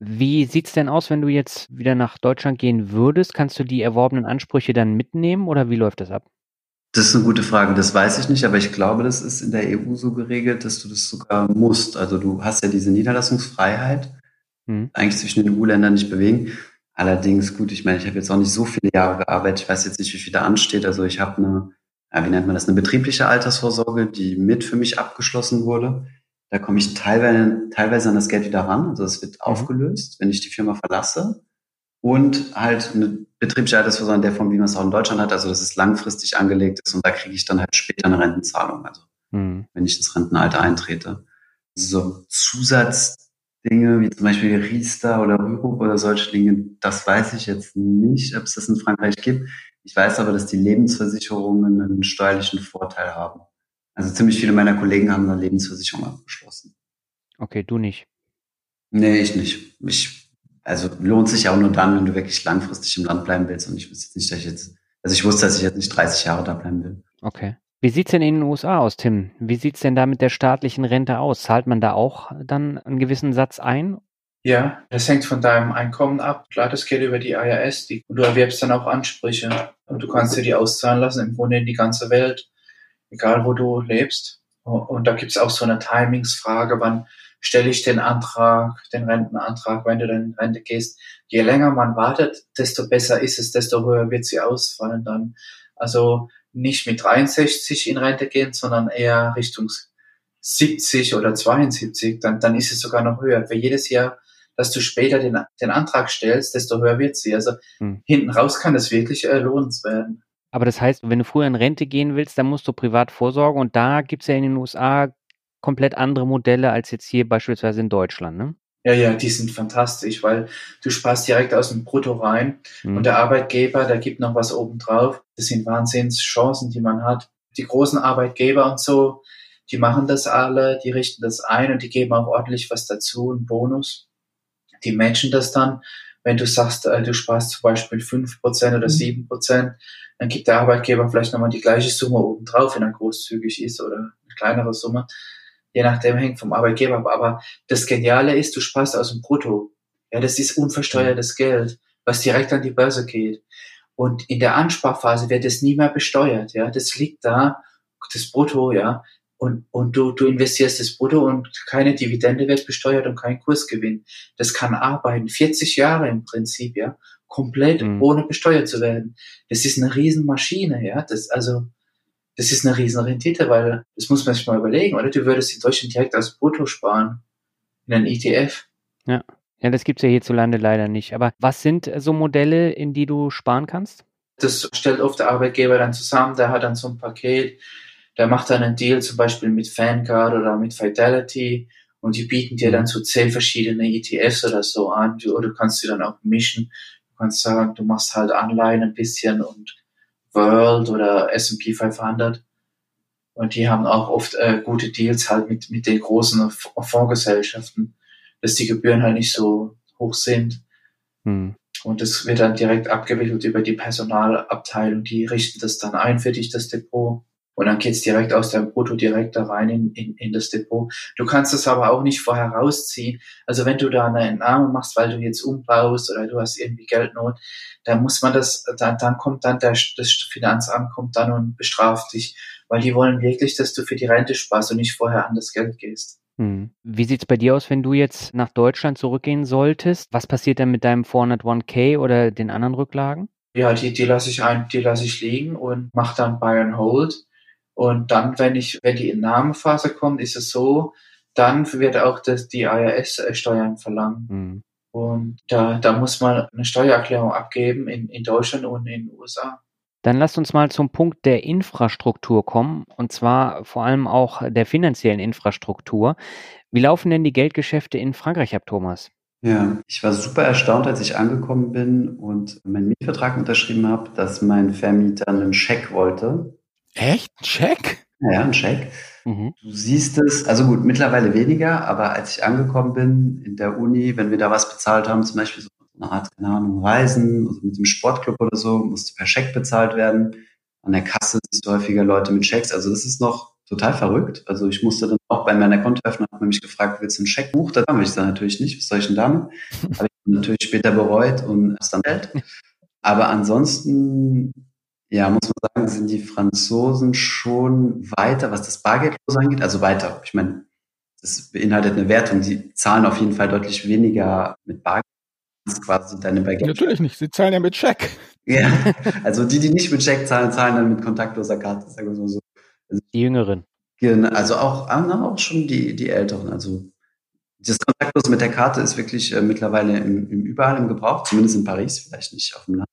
Wie sieht's denn aus, wenn du jetzt wieder nach Deutschland gehen würdest? Kannst du die erworbenen Ansprüche dann mitnehmen oder wie läuft das ab? Das ist eine gute Frage, das weiß ich nicht, aber ich glaube, das ist in der EU so geregelt, dass du das sogar musst. Also du hast ja diese Niederlassungsfreiheit, hm. eigentlich zwischen den EU-Ländern nicht bewegen. Allerdings, gut, ich meine, ich habe jetzt auch nicht so viele Jahre gearbeitet, ich weiß jetzt nicht, wie viel da ansteht. Also ich habe eine, ja, wie nennt man das, eine betriebliche Altersvorsorge, die mit für mich abgeschlossen wurde. Da komme ich teilweise, teilweise an das Geld wieder ran. Also es wird mhm. aufgelöst, wenn ich die Firma verlasse. Und halt eine betriebliche Altersvorsorge in der Form, wie man es auch in Deutschland hat. Also dass es langfristig angelegt ist und da kriege ich dann halt später eine Rentenzahlung. Also mhm. wenn ich ins Rentenalter eintrete. So Zusatzdinge wie zum Beispiel Riester oder Rürup oder solche Dinge, das weiß ich jetzt nicht, ob es das in Frankreich gibt. Ich weiß aber, dass die Lebensversicherungen einen steuerlichen Vorteil haben. Also ziemlich viele meiner Kollegen haben eine Lebensversicherung abgeschlossen. Okay, du nicht. Nee, ich nicht. Ich, also lohnt sich auch nur dann, wenn du wirklich langfristig im Land bleiben willst. Und ich wusste jetzt nicht, dass ich jetzt, also ich wusste, dass ich jetzt nicht 30 Jahre da bleiben will. Okay. Wie sieht's denn in den USA aus, Tim? Wie sieht's denn da mit der staatlichen Rente aus? Zahlt man da auch dann einen gewissen Satz ein? Ja, das hängt von deinem Einkommen ab. Klar, das geht über die IRS die, und du erwerbst dann auch Ansprüche. Und du kannst dir die auszahlen lassen im Grunde in die ganze Welt egal wo du lebst. Und da gibt es auch so eine Timingsfrage, wann stelle ich den Antrag, den Rentenantrag, wenn du dann in Rente gehst. Je länger man wartet, desto besser ist es, desto höher wird sie ausfallen dann. Also nicht mit 63 in Rente gehen, sondern eher Richtung 70 oder 72, dann, dann ist es sogar noch höher. Für jedes Jahr, dass du später den, den Antrag stellst, desto höher wird sie. Also hm. hinten raus kann das wirklich äh, lohnend werden. Aber das heißt, wenn du früher in Rente gehen willst, dann musst du privat vorsorgen und da gibt es ja in den USA komplett andere Modelle als jetzt hier beispielsweise in Deutschland, ne? Ja, ja, die sind fantastisch, weil du sparst direkt aus dem Brutto rein mhm. und der Arbeitgeber, der gibt noch was obendrauf. Das sind Wahnsinnschancen, die man hat. Die großen Arbeitgeber und so, die machen das alle, die richten das ein und die geben auch ordentlich was dazu, einen Bonus. Die matchen das dann. Wenn du sagst, äh, du sparst zum Beispiel fünf Prozent oder mhm. sieben Prozent, dann gibt der Arbeitgeber vielleicht nochmal die gleiche Summe obendrauf, wenn er großzügig ist oder eine kleinere Summe. Je nachdem hängt vom Arbeitgeber ab. Aber das Geniale ist, du sparst aus dem Brutto. Ja, das ist unversteuertes Geld, was direkt an die Börse geht. Und in der Ansparphase wird es nie mehr besteuert. Ja, das liegt da, das Brutto, ja. Und, und du, du investierst das Brutto und keine Dividende wird besteuert und kein Kursgewinn. Das kann arbeiten. 40 Jahre im Prinzip, ja komplett mhm. ohne besteuert zu werden. Das ist eine Riesenmaschine, ja. Das, also, das ist eine riesen Rendite, weil das muss man sich mal überlegen, oder? Du würdest in Deutschland direkt als Brutto sparen. In einen ETF. Ja. Ja, das gibt's ja hierzulande leider nicht. Aber was sind so Modelle, in die du sparen kannst? Das stellt oft der Arbeitgeber dann zusammen, der hat dann so ein Paket, der macht dann einen Deal zum Beispiel mit Fancard oder mit Fidelity und die bieten dir dann so zehn verschiedene ETFs oder so an oder du kannst sie dann auch mischen kannst sagen, du machst halt Anleihen ein bisschen und World oder S&P 500. Und die haben auch oft äh, gute Deals halt mit, mit den großen Fondsgesellschaften, dass die Gebühren halt nicht so hoch sind. Hm. Und das wird dann direkt abgewickelt über die Personalabteilung. Die richten das dann ein für dich, das Depot. Und dann geht's direkt aus deinem Brutto direkt da rein in, in, in das Depot. Du kannst das aber auch nicht vorher rausziehen. Also wenn du da eine Entnahme machst, weil du jetzt umbaust oder du hast irgendwie Geldnot, dann muss man das, dann, dann kommt dann der, das Finanzamt kommt dann und bestraft dich, weil die wollen wirklich, dass du für die Rente sparst und nicht vorher an das Geld gehst. Hm. Wie sieht's bei dir aus, wenn du jetzt nach Deutschland zurückgehen solltest? Was passiert denn mit deinem 401k oder den anderen Rücklagen? Ja, die, die lasse ich ein, die lasse ich liegen und mache dann Buy and Hold und dann, wenn ich, wenn die Entnahmephase kommt, ist es so, dann wird auch das, die IRS-Steuern verlangen. Mhm. Und da, da muss man eine Steuererklärung abgeben in, in Deutschland und in den USA. Dann lasst uns mal zum Punkt der Infrastruktur kommen, und zwar vor allem auch der finanziellen Infrastruktur. Wie laufen denn die Geldgeschäfte in Frankreich ab, Thomas? Ja, ich war super erstaunt, als ich angekommen bin und meinen Mietvertrag unterschrieben habe, dass mein Vermieter einen Scheck wollte. Echt? Ein Scheck? Ja, ein Scheck. Mhm. Du siehst es, also gut, mittlerweile weniger, aber als ich angekommen bin in der Uni, wenn wir da was bezahlt haben, zum Beispiel so eine Art, keine Ahnung, Reisen, also mit dem Sportclub oder so, musste per Scheck bezahlt werden. An der Kasse siehst du häufiger Leute mit Schecks. Also das ist noch total verrückt. Also ich musste dann auch bei meiner Kontoöffnung, hat man mich gefragt, willst du einen Scheck buchen? Das habe ich dann natürlich nicht. Was soll ich denn damit? [laughs] habe ich natürlich später bereut und es dann Geld. Aber ansonsten, ja, muss man sagen, sind die Franzosen schon weiter, was das Bargeldlos angeht. Also weiter. Ich meine, das beinhaltet eine Wertung. Die zahlen auf jeden Fall deutlich weniger mit Bargeld quasi deine Baguette. Natürlich nicht, sie zahlen ja mit Scheck. Ja, also die, die nicht mit Scheck zahlen, zahlen dann mit kontaktloser Karte, sagen wir so. Also, die Jüngeren. Genau, also auch, auch schon die, die Älteren. Also das Kontaktlos mit der Karte ist wirklich äh, mittlerweile im, im, überall im Gebrauch, zumindest in Paris, vielleicht nicht auf dem Land.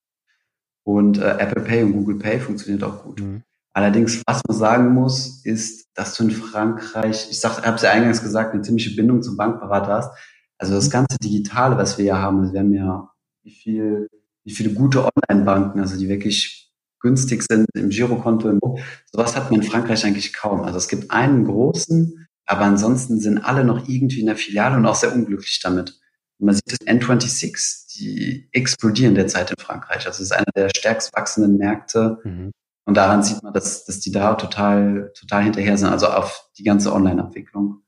Und äh, Apple Pay und Google Pay funktioniert auch gut. Mhm. Allerdings, was man sagen muss, ist, dass du in Frankreich, ich habe es ja eingangs gesagt, eine ziemliche Bindung zum Bankberater hast. Also das ganze Digitale, was wir ja haben, also wir haben ja wie viel, wie viele gute Online-Banken, also die wirklich günstig sind im Girokonto. Sowas hat man in Frankreich eigentlich kaum. Also es gibt einen großen, aber ansonsten sind alle noch irgendwie in der Filiale und auch sehr unglücklich damit. Und man sieht das N26, die explodieren derzeit in Frankreich. Also es ist einer der stärkst wachsenden Märkte. Mhm. Und daran sieht man, dass, dass die da total, total hinterher sind, also auf die ganze Online-Abwicklung.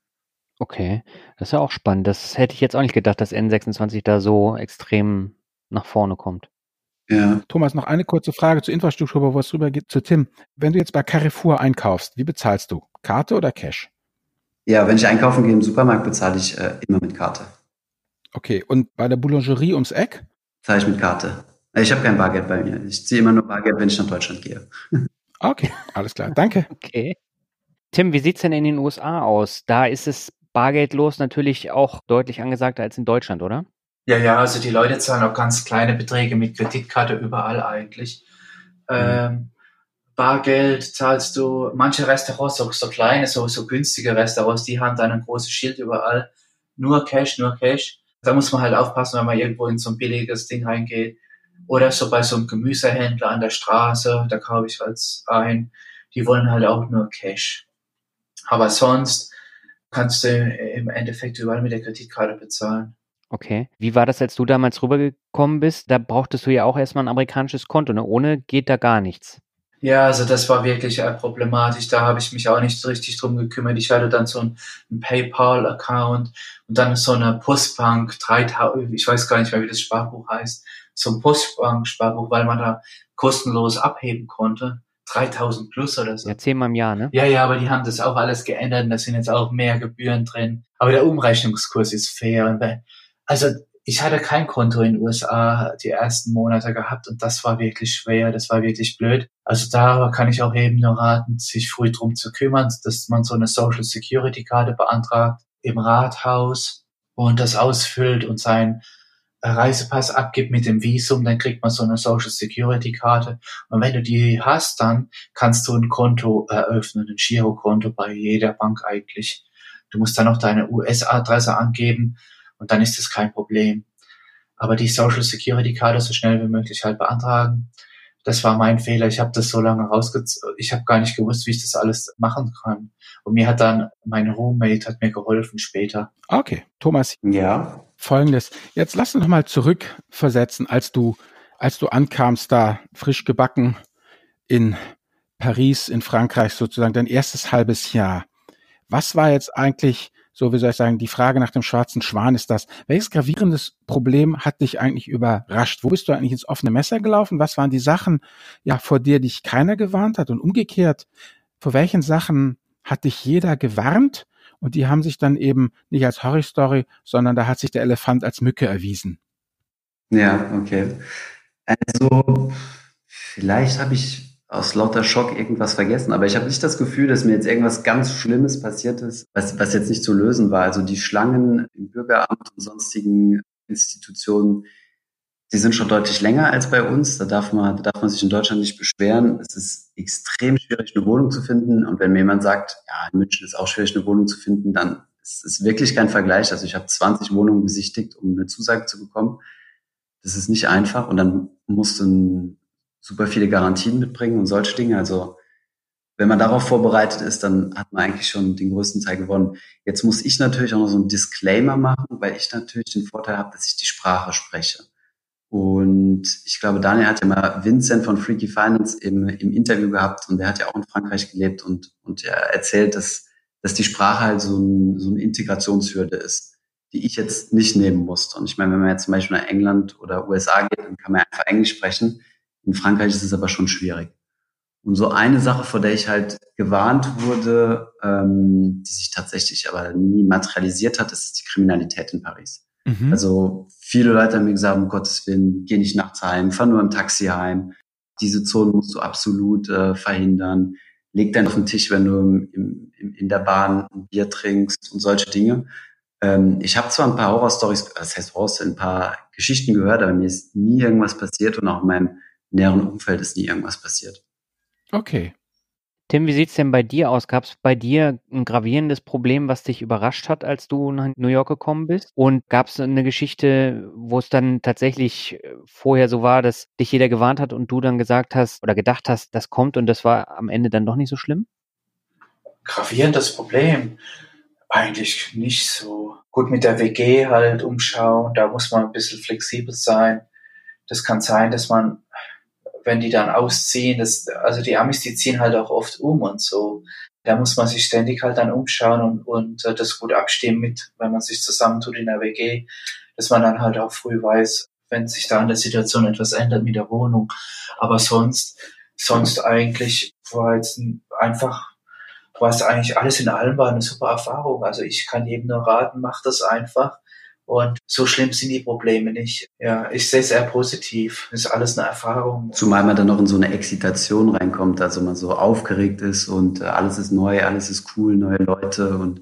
Okay, das ist ja auch spannend. Das hätte ich jetzt auch nicht gedacht, dass N26 da so extrem nach vorne kommt. Ja. Thomas, noch eine kurze Frage zur Infrastruktur, bevor es rüber geht zu Tim. Wenn du jetzt bei Carrefour einkaufst, wie bezahlst du? Karte oder Cash? Ja, wenn ich einkaufen gehe im Supermarkt, bezahle ich äh, immer mit Karte. Okay, und bei der Boulangerie ums Eck? Zahle ich mit Karte. Ich habe kein Bargeld bei mir. Ich ziehe immer nur Bargeld, wenn ich nach Deutschland gehe. [laughs] Okay, alles klar. Danke. [laughs] Okay. Tim, wie sieht's denn in den USA aus? Da ist es bargeldlos natürlich auch deutlich angesagter als in Deutschland, oder? Ja, ja, also die Leute zahlen auch ganz kleine Beträge mit Kreditkarte überall eigentlich. Mhm. Ähm, Bargeld zahlst du, manche Restaurants, auch so kleine, so, so günstige Restaurants, die haben dann ein großes Schild überall. Nur Cash, nur Cash. Da muss man halt aufpassen, wenn man irgendwo in so ein billiges Ding reingeht. Oder so bei so einem Gemüsehändler an der Straße, da kaufe ich halt ein. Die wollen halt auch nur Cash. Aber sonst kannst du im Endeffekt überall mit der Kreditkarte bezahlen. Okay. Wie war das, als du damals rübergekommen bist? Da brauchtest du ja auch erstmal ein amerikanisches Konto, ne? Ohne geht da gar nichts. Ja, also das war wirklich äh, problematisch. Da habe ich mich auch nicht so richtig drum gekümmert. Ich hatte dann so einen, einen PayPal-Account und dann so eine Postbank, 3000, ich weiß gar nicht mehr, wie das Sparbuch heißt, so ein Postbank-Sparbuch, weil man da kostenlos abheben konnte. 3000 plus oder so. Ja, zehnmal im Jahr, ne? Ja, ja, aber die haben das auch alles geändert und da sind jetzt auch mehr Gebühren drin. Aber der Umrechnungskurs ist fair. Also ich hatte kein Konto in den USA die ersten Monate gehabt und das war wirklich schwer, das war wirklich blöd. Also da kann ich auch eben nur raten, sich früh drum zu kümmern, dass man so eine Social Security Karte beantragt im Rathaus und das ausfüllt und sein Reisepass abgibt mit dem Visum, dann kriegt man so eine Social Security Karte. Und wenn du die hast, dann kannst du ein Konto eröffnen, ein Girokonto bei jeder Bank eigentlich. Du musst dann noch deine US-Adresse angeben und dann ist das kein Problem. Aber die Social Security Karte so schnell wie möglich halt beantragen. Das war mein Fehler. Ich habe das so lange rausgezogen. Ich habe gar nicht gewusst, wie ich das alles machen kann. Und mir hat dann mein Roommate hat mir geholfen später. Okay, Thomas. Ja. Folgendes. Jetzt lass uns noch mal zurückversetzen, als du, als du ankamst, da frisch gebacken in Paris, in Frankreich sozusagen, dein erstes halbes Jahr. Was war jetzt eigentlich, so wie soll ich sagen, die Frage nach dem schwarzen Schwan ist das. Welches gravierendes Problem hat dich eigentlich überrascht? Wo bist du eigentlich ins offene Messer gelaufen? Was waren die Sachen, ja, vor der dich keiner gewarnt hat? Und umgekehrt, vor welchen Sachen hat dich jeder gewarnt und die haben sich dann eben nicht als Horror-Story, sondern da hat sich der Elefant als Mücke erwiesen. Ja, okay. Also, vielleicht habe ich aus lauter Schock irgendwas vergessen, aber ich habe nicht das Gefühl, dass mir jetzt irgendwas ganz Schlimmes passiert ist, was, was jetzt nicht zu lösen war. Also die Schlangen im Bürgeramt und sonstigen Institutionen, die sind schon deutlich länger als bei uns. Da darf man, da darf man sich in Deutschland nicht beschweren. Es ist extrem schwierig, eine Wohnung zu finden. Und wenn mir jemand sagt, ja, in München ist auch schwierig, eine Wohnung zu finden, dann ist es wirklich kein Vergleich. Also ich habe 20 Wohnungen besichtigt, um eine Zusage zu bekommen. Das ist nicht einfach. Und dann musst du super viele Garantien mitbringen und solche Dinge. Also wenn man darauf vorbereitet ist, dann hat man eigentlich schon den größten Teil gewonnen. Jetzt muss ich natürlich auch noch so einen Disclaimer machen, weil ich natürlich den Vorteil habe, dass ich die Sprache spreche. Und ich glaube, Daniel hat ja mal Vincent von Freaky Finance im, im Interview gehabt und der hat ja auch in Frankreich gelebt und, und er erzählt, dass, dass die Sprache halt so, ein, so eine Integrationshürde ist, die ich jetzt nicht nehmen musste. Und ich meine, wenn man jetzt zum Beispiel nach England oder USA geht, dann kann man einfach Englisch sprechen. In Frankreich ist es aber schon schwierig. Und so eine Sache, vor der ich halt gewarnt wurde, ähm, die sich tatsächlich aber nie materialisiert hat, ist die Kriminalität in Paris. Mhm. Also viele Leute haben mir gesagt, um Gottes Willen, geh nicht nachts heim, fahr nur im Taxi heim. Diese Zonen musst du absolut äh, verhindern. Leg dann auf den Tisch, wenn du im, im, in der Bahn ein Bier trinkst und solche Dinge. Ähm, ich habe zwar ein paar Horror-Stories, das heißt Horror, ein paar Geschichten gehört, aber mir ist nie irgendwas passiert und auch in meinem näheren Umfeld ist nie irgendwas passiert. Okay. Tim, wie sieht's denn bei dir aus? Gab es bei dir ein gravierendes Problem, was dich überrascht hat, als du nach New York gekommen bist? Und gab es eine Geschichte, wo es dann tatsächlich äh, vorher so war, dass dich jeder gewarnt hat und du dann gesagt hast oder gedacht hast, das kommt und das war am Ende dann doch nicht so schlimm? Gravierendes Problem. Eigentlich nicht so. Gut mit der WG halt umschauen, da muss man ein bisschen flexibel sein. Das kann sein, dass man wenn die dann ausziehen, das, also die Amis, die ziehen halt auch oft um und so. Da muss man sich ständig halt dann umschauen und, und äh, das gut abstimmen mit, wenn man sich zusammentut in der WG, dass man dann halt auch früh weiß, wenn sich da in der Situation etwas ändert mit der Wohnung. Aber sonst, sonst eigentlich war jetzt einfach, war es eigentlich alles in allem war eine super Erfahrung. Also ich kann jedem nur raten, macht das einfach. Und so schlimm sind die Probleme nicht. Ja, ich sehe es eher positiv. Ist alles eine Erfahrung. Zumal man dann noch in so eine Excitation reinkommt, also man so aufgeregt ist und äh, alles ist neu, alles ist cool, neue Leute und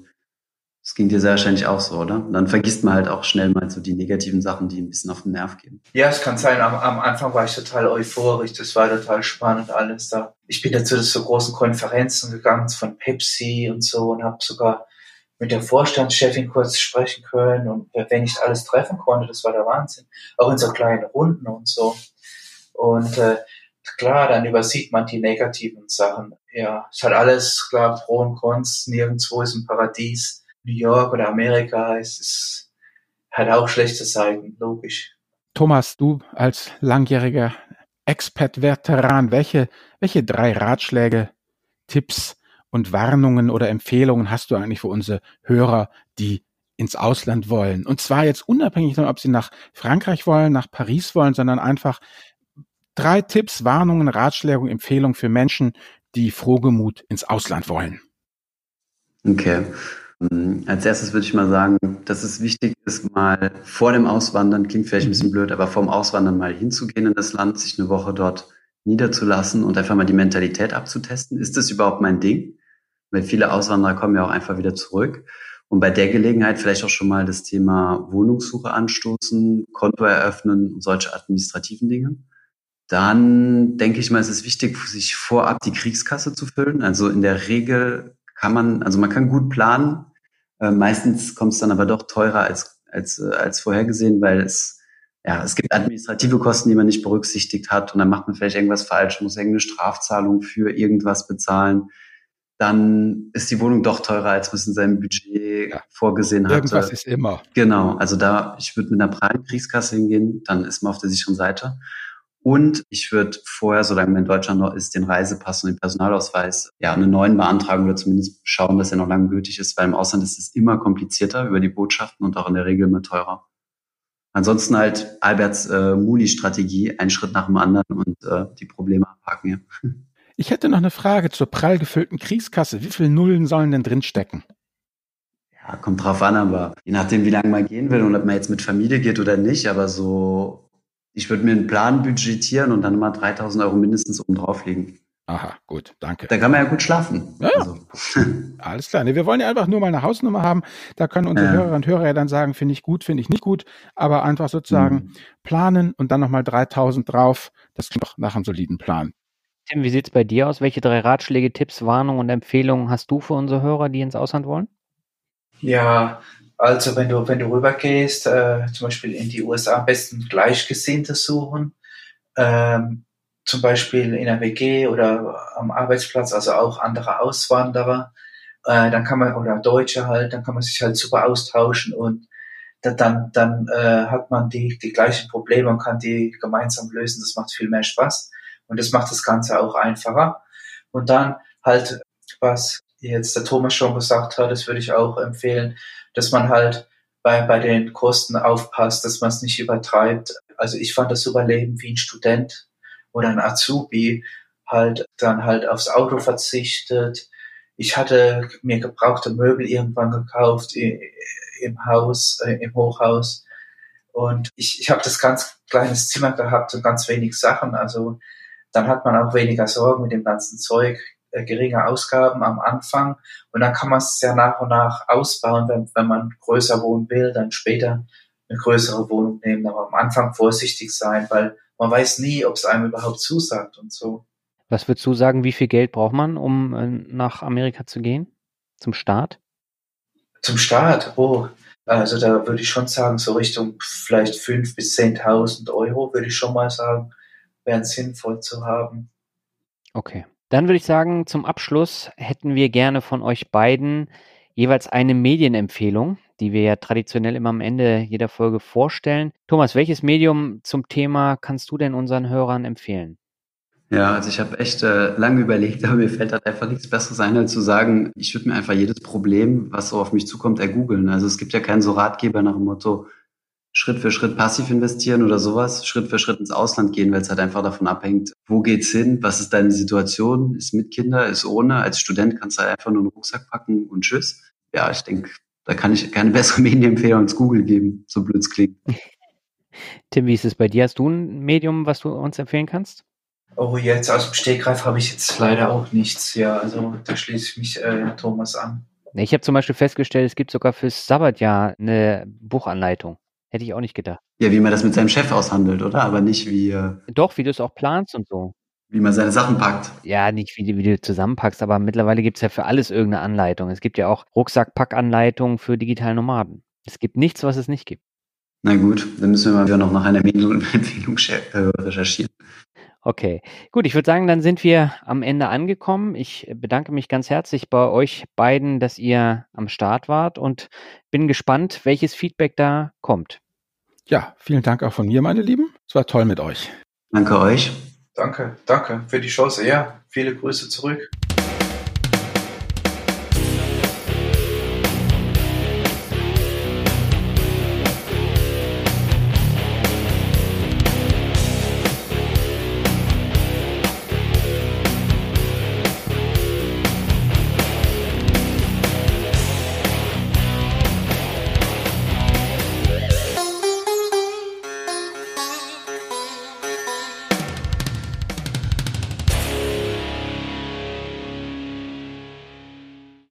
das ging dir sehr wahrscheinlich auch so, oder? Und dann vergisst man halt auch schnell mal so die negativen Sachen, die ein bisschen auf den Nerv gehen. Ja, es kann sein. Am, am Anfang war ich total euphorisch. Das war total spannend alles da. Ich bin dazu zu so großen Konferenzen gegangen von Pepsi und so und habe sogar mit der Vorstandschefin kurz sprechen können und wenn ich alles treffen konnte, das war der Wahnsinn. Auch in so kleinen Runden und so. Und äh, klar, dann übersieht man die negativen Sachen. Ja, es hat alles, klar, Pro und Cons, nirgendwo ist ein Paradies. New York oder Amerika, es ist, hat auch schlechte Seiten, logisch. Thomas, du als langjähriger Expat-Veteran, welche, welche drei Ratschläge, Tipps und Warnungen oder Empfehlungen hast du eigentlich für unsere Hörer, die ins Ausland wollen? Und zwar jetzt unabhängig davon, ob sie nach Frankreich wollen, nach Paris wollen, sondern einfach drei Tipps, Warnungen, Ratschläge und Empfehlungen für Menschen, die frohgemut ins Ausland wollen. Okay. Hm, als erstes würde ich mal sagen, dass es wichtig ist, mal vor dem Auswandern, klingt vielleicht ein bisschen blöd, aber vor dem Auswandern mal hinzugehen in das Land, sich eine Woche dort niederzulassen und einfach mal die Mentalität abzutesten. Ist das überhaupt mein Ding? weil viele Auswanderer kommen ja auch einfach wieder zurück. Und bei der Gelegenheit vielleicht auch schon mal das Thema Wohnungssuche anstoßen, Konto eröffnen und solche administrativen Dinge. Dann denke ich mal, es ist wichtig, sich vorab die Kriegskasse zu füllen. Also in der Regel kann man, also man kann gut planen. Äh, meistens kommt es dann aber doch teurer als, als, äh, als vorhergesehen, weil es, ja, es gibt administrative Kosten, die man nicht berücksichtigt hat und dann macht man vielleicht irgendwas falsch, muss irgendeine Strafzahlung für irgendwas bezahlen dann ist die Wohnung doch teurer, als man es in seinem Budget ja. vorgesehen hat. Irgendwas ist immer. Genau, also da, ich würde mit einer breiten Kriegskasse hingehen, dann ist man auf der sicheren Seite. Und ich würde vorher, solange man in Deutschland noch ist, den Reisepass und den Personalausweis, ja, einen neuen beantragen oder zumindest schauen, dass er noch lange gültig ist, weil im Ausland ist es immer komplizierter über die Botschaften und auch in der Regel immer teurer. Ansonsten halt Alberts äh, Muli-Strategie, einen Schritt nach dem anderen und äh, die Probleme abhaken. Ja. Ich hätte noch eine Frage zur prall gefüllten Kriegskasse. Wie viele Nullen sollen denn drinstecken? Ja, kommt drauf an, aber je nachdem, wie lange man gehen will und ob man jetzt mit Familie geht oder nicht, aber so, ich würde mir einen Plan budgetieren und dann mal 3000 Euro mindestens oben drauflegen. Aha, gut, danke. Da kann man ja gut schlafen. Ja, also. [laughs] Alles klar. Nee, wir wollen ja einfach nur mal eine Hausnummer haben. Da können unsere ja. Hörerinnen und Hörer ja dann sagen, finde ich gut, finde ich nicht gut. Aber einfach sozusagen mhm. planen und dann nochmal 3000 drauf. Das klingt doch nach einem soliden Plan. Tim, wie sieht es bei dir aus? Welche drei Ratschläge, Tipps, Warnungen und Empfehlungen hast du für unsere Hörer, die ins Ausland wollen? Ja, also wenn du, wenn du rübergehst, äh, zum Beispiel in die USA, am besten Gleichgesinnte suchen. Ähm, zum Beispiel in der WG oder am Arbeitsplatz, also auch andere Auswanderer. Äh, dann kann man, oder Deutsche halt, dann kann man sich halt super austauschen und dann, dann äh, hat man die, die gleichen Probleme und kann die gemeinsam lösen. Das macht viel mehr Spaß und das macht das Ganze auch einfacher. Und dann halt, was jetzt der Thomas schon gesagt hat, das würde ich auch empfehlen, dass man halt bei, bei den Kosten aufpasst, dass man es nicht übertreibt. Also ich fand das Überleben wie ein Student oder ein Azubi halt dann halt aufs Auto verzichtet. Ich hatte mir gebrauchte Möbel irgendwann gekauft im Haus, äh, im Hochhaus. Und ich, ich habe das ganz kleines Zimmer gehabt und ganz wenig Sachen. Also dann hat man auch weniger Sorgen mit dem ganzen Zeug, äh, geringe Ausgaben am Anfang. Und dann kann man es ja nach und nach ausbauen, wenn, wenn man größer wohnen will, dann später eine größere Wohnung nehmen. Aber am Anfang vorsichtig sein, weil man weiß nie, ob es einem überhaupt zusagt und so. Was würdest du sagen, wie viel Geld braucht man, um äh, nach Amerika zu gehen? Zum Start? Zum Start, oh, also da würde ich schon sagen, so Richtung vielleicht 5.000 bis 10.000 Euro, würde ich schon mal sagen, wären sinnvoll zu haben. Okay. Dann würde ich sagen, zum Abschluss hätten wir gerne von euch beiden jeweils eine Medienempfehlung, die wir ja traditionell immer am Ende jeder Folge vorstellen. Thomas, welches Medium zum Thema kannst du denn unseren Hörern empfehlen? Ja, also ich habe echt äh, lange überlegt, [laughs] aber mir fällt halt einfach nichts Besseres ein, als zu sagen, ich würde mir einfach jedes Problem, was so auf mich zukommt, ergoogeln. Also es gibt ja keinen so Ratgeber nach dem Motto, Schritt für Schritt passiv investieren oder sowas, Schritt für Schritt ins Ausland gehen, weil es halt einfach davon abhängt, wo geht's hin, was ist deine Situation, ist mit Kinder, ist ohne. Als Student kannst du halt einfach nur einen Rucksack packen und tschüss. Ja, ich denke, da kann ich keine [laughs] bessere Medienempfehlung als Google geben, so blöd es klingt. [laughs] Tim, wie ist es bei dir? Hast du ein Medium, was du uns empfehlen kannst? Oh, jetzt aus dem Stegreif habe ich jetzt leider auch nichts. Ja, also da schließe ich mich äh, Thomas an. Ich habe zum Beispiel festgestellt, es gibt sogar fürs Sabbatjahr eine Buchanleitung. Hätte ich auch nicht gedacht. Ja, wie man das mit seinem Chef aushandelt, oder? Aber nicht wie. Äh, Doch, wie du es auch planst und so. Wie man seine Sachen packt. Ja, nicht wie, wie du zusammenpackst, aber mittlerweile gibt es ja für alles irgendeine Anleitung. Es gibt ja auch Rucksackpackanleitungen für digitale Nomaden. Es gibt nichts, was es nicht gibt. Na gut, dann müssen wir mal wieder noch nach einer Empfehlung äh, recherchieren. Okay, gut, ich würde sagen, dann sind wir am Ende angekommen. Ich bedanke mich ganz herzlich bei euch beiden, dass ihr am Start wart und bin gespannt, welches Feedback da kommt. Ja, vielen Dank auch von mir, meine Lieben. Es war toll mit euch. Danke euch. Danke, danke für die Chance. Ja, viele Grüße zurück.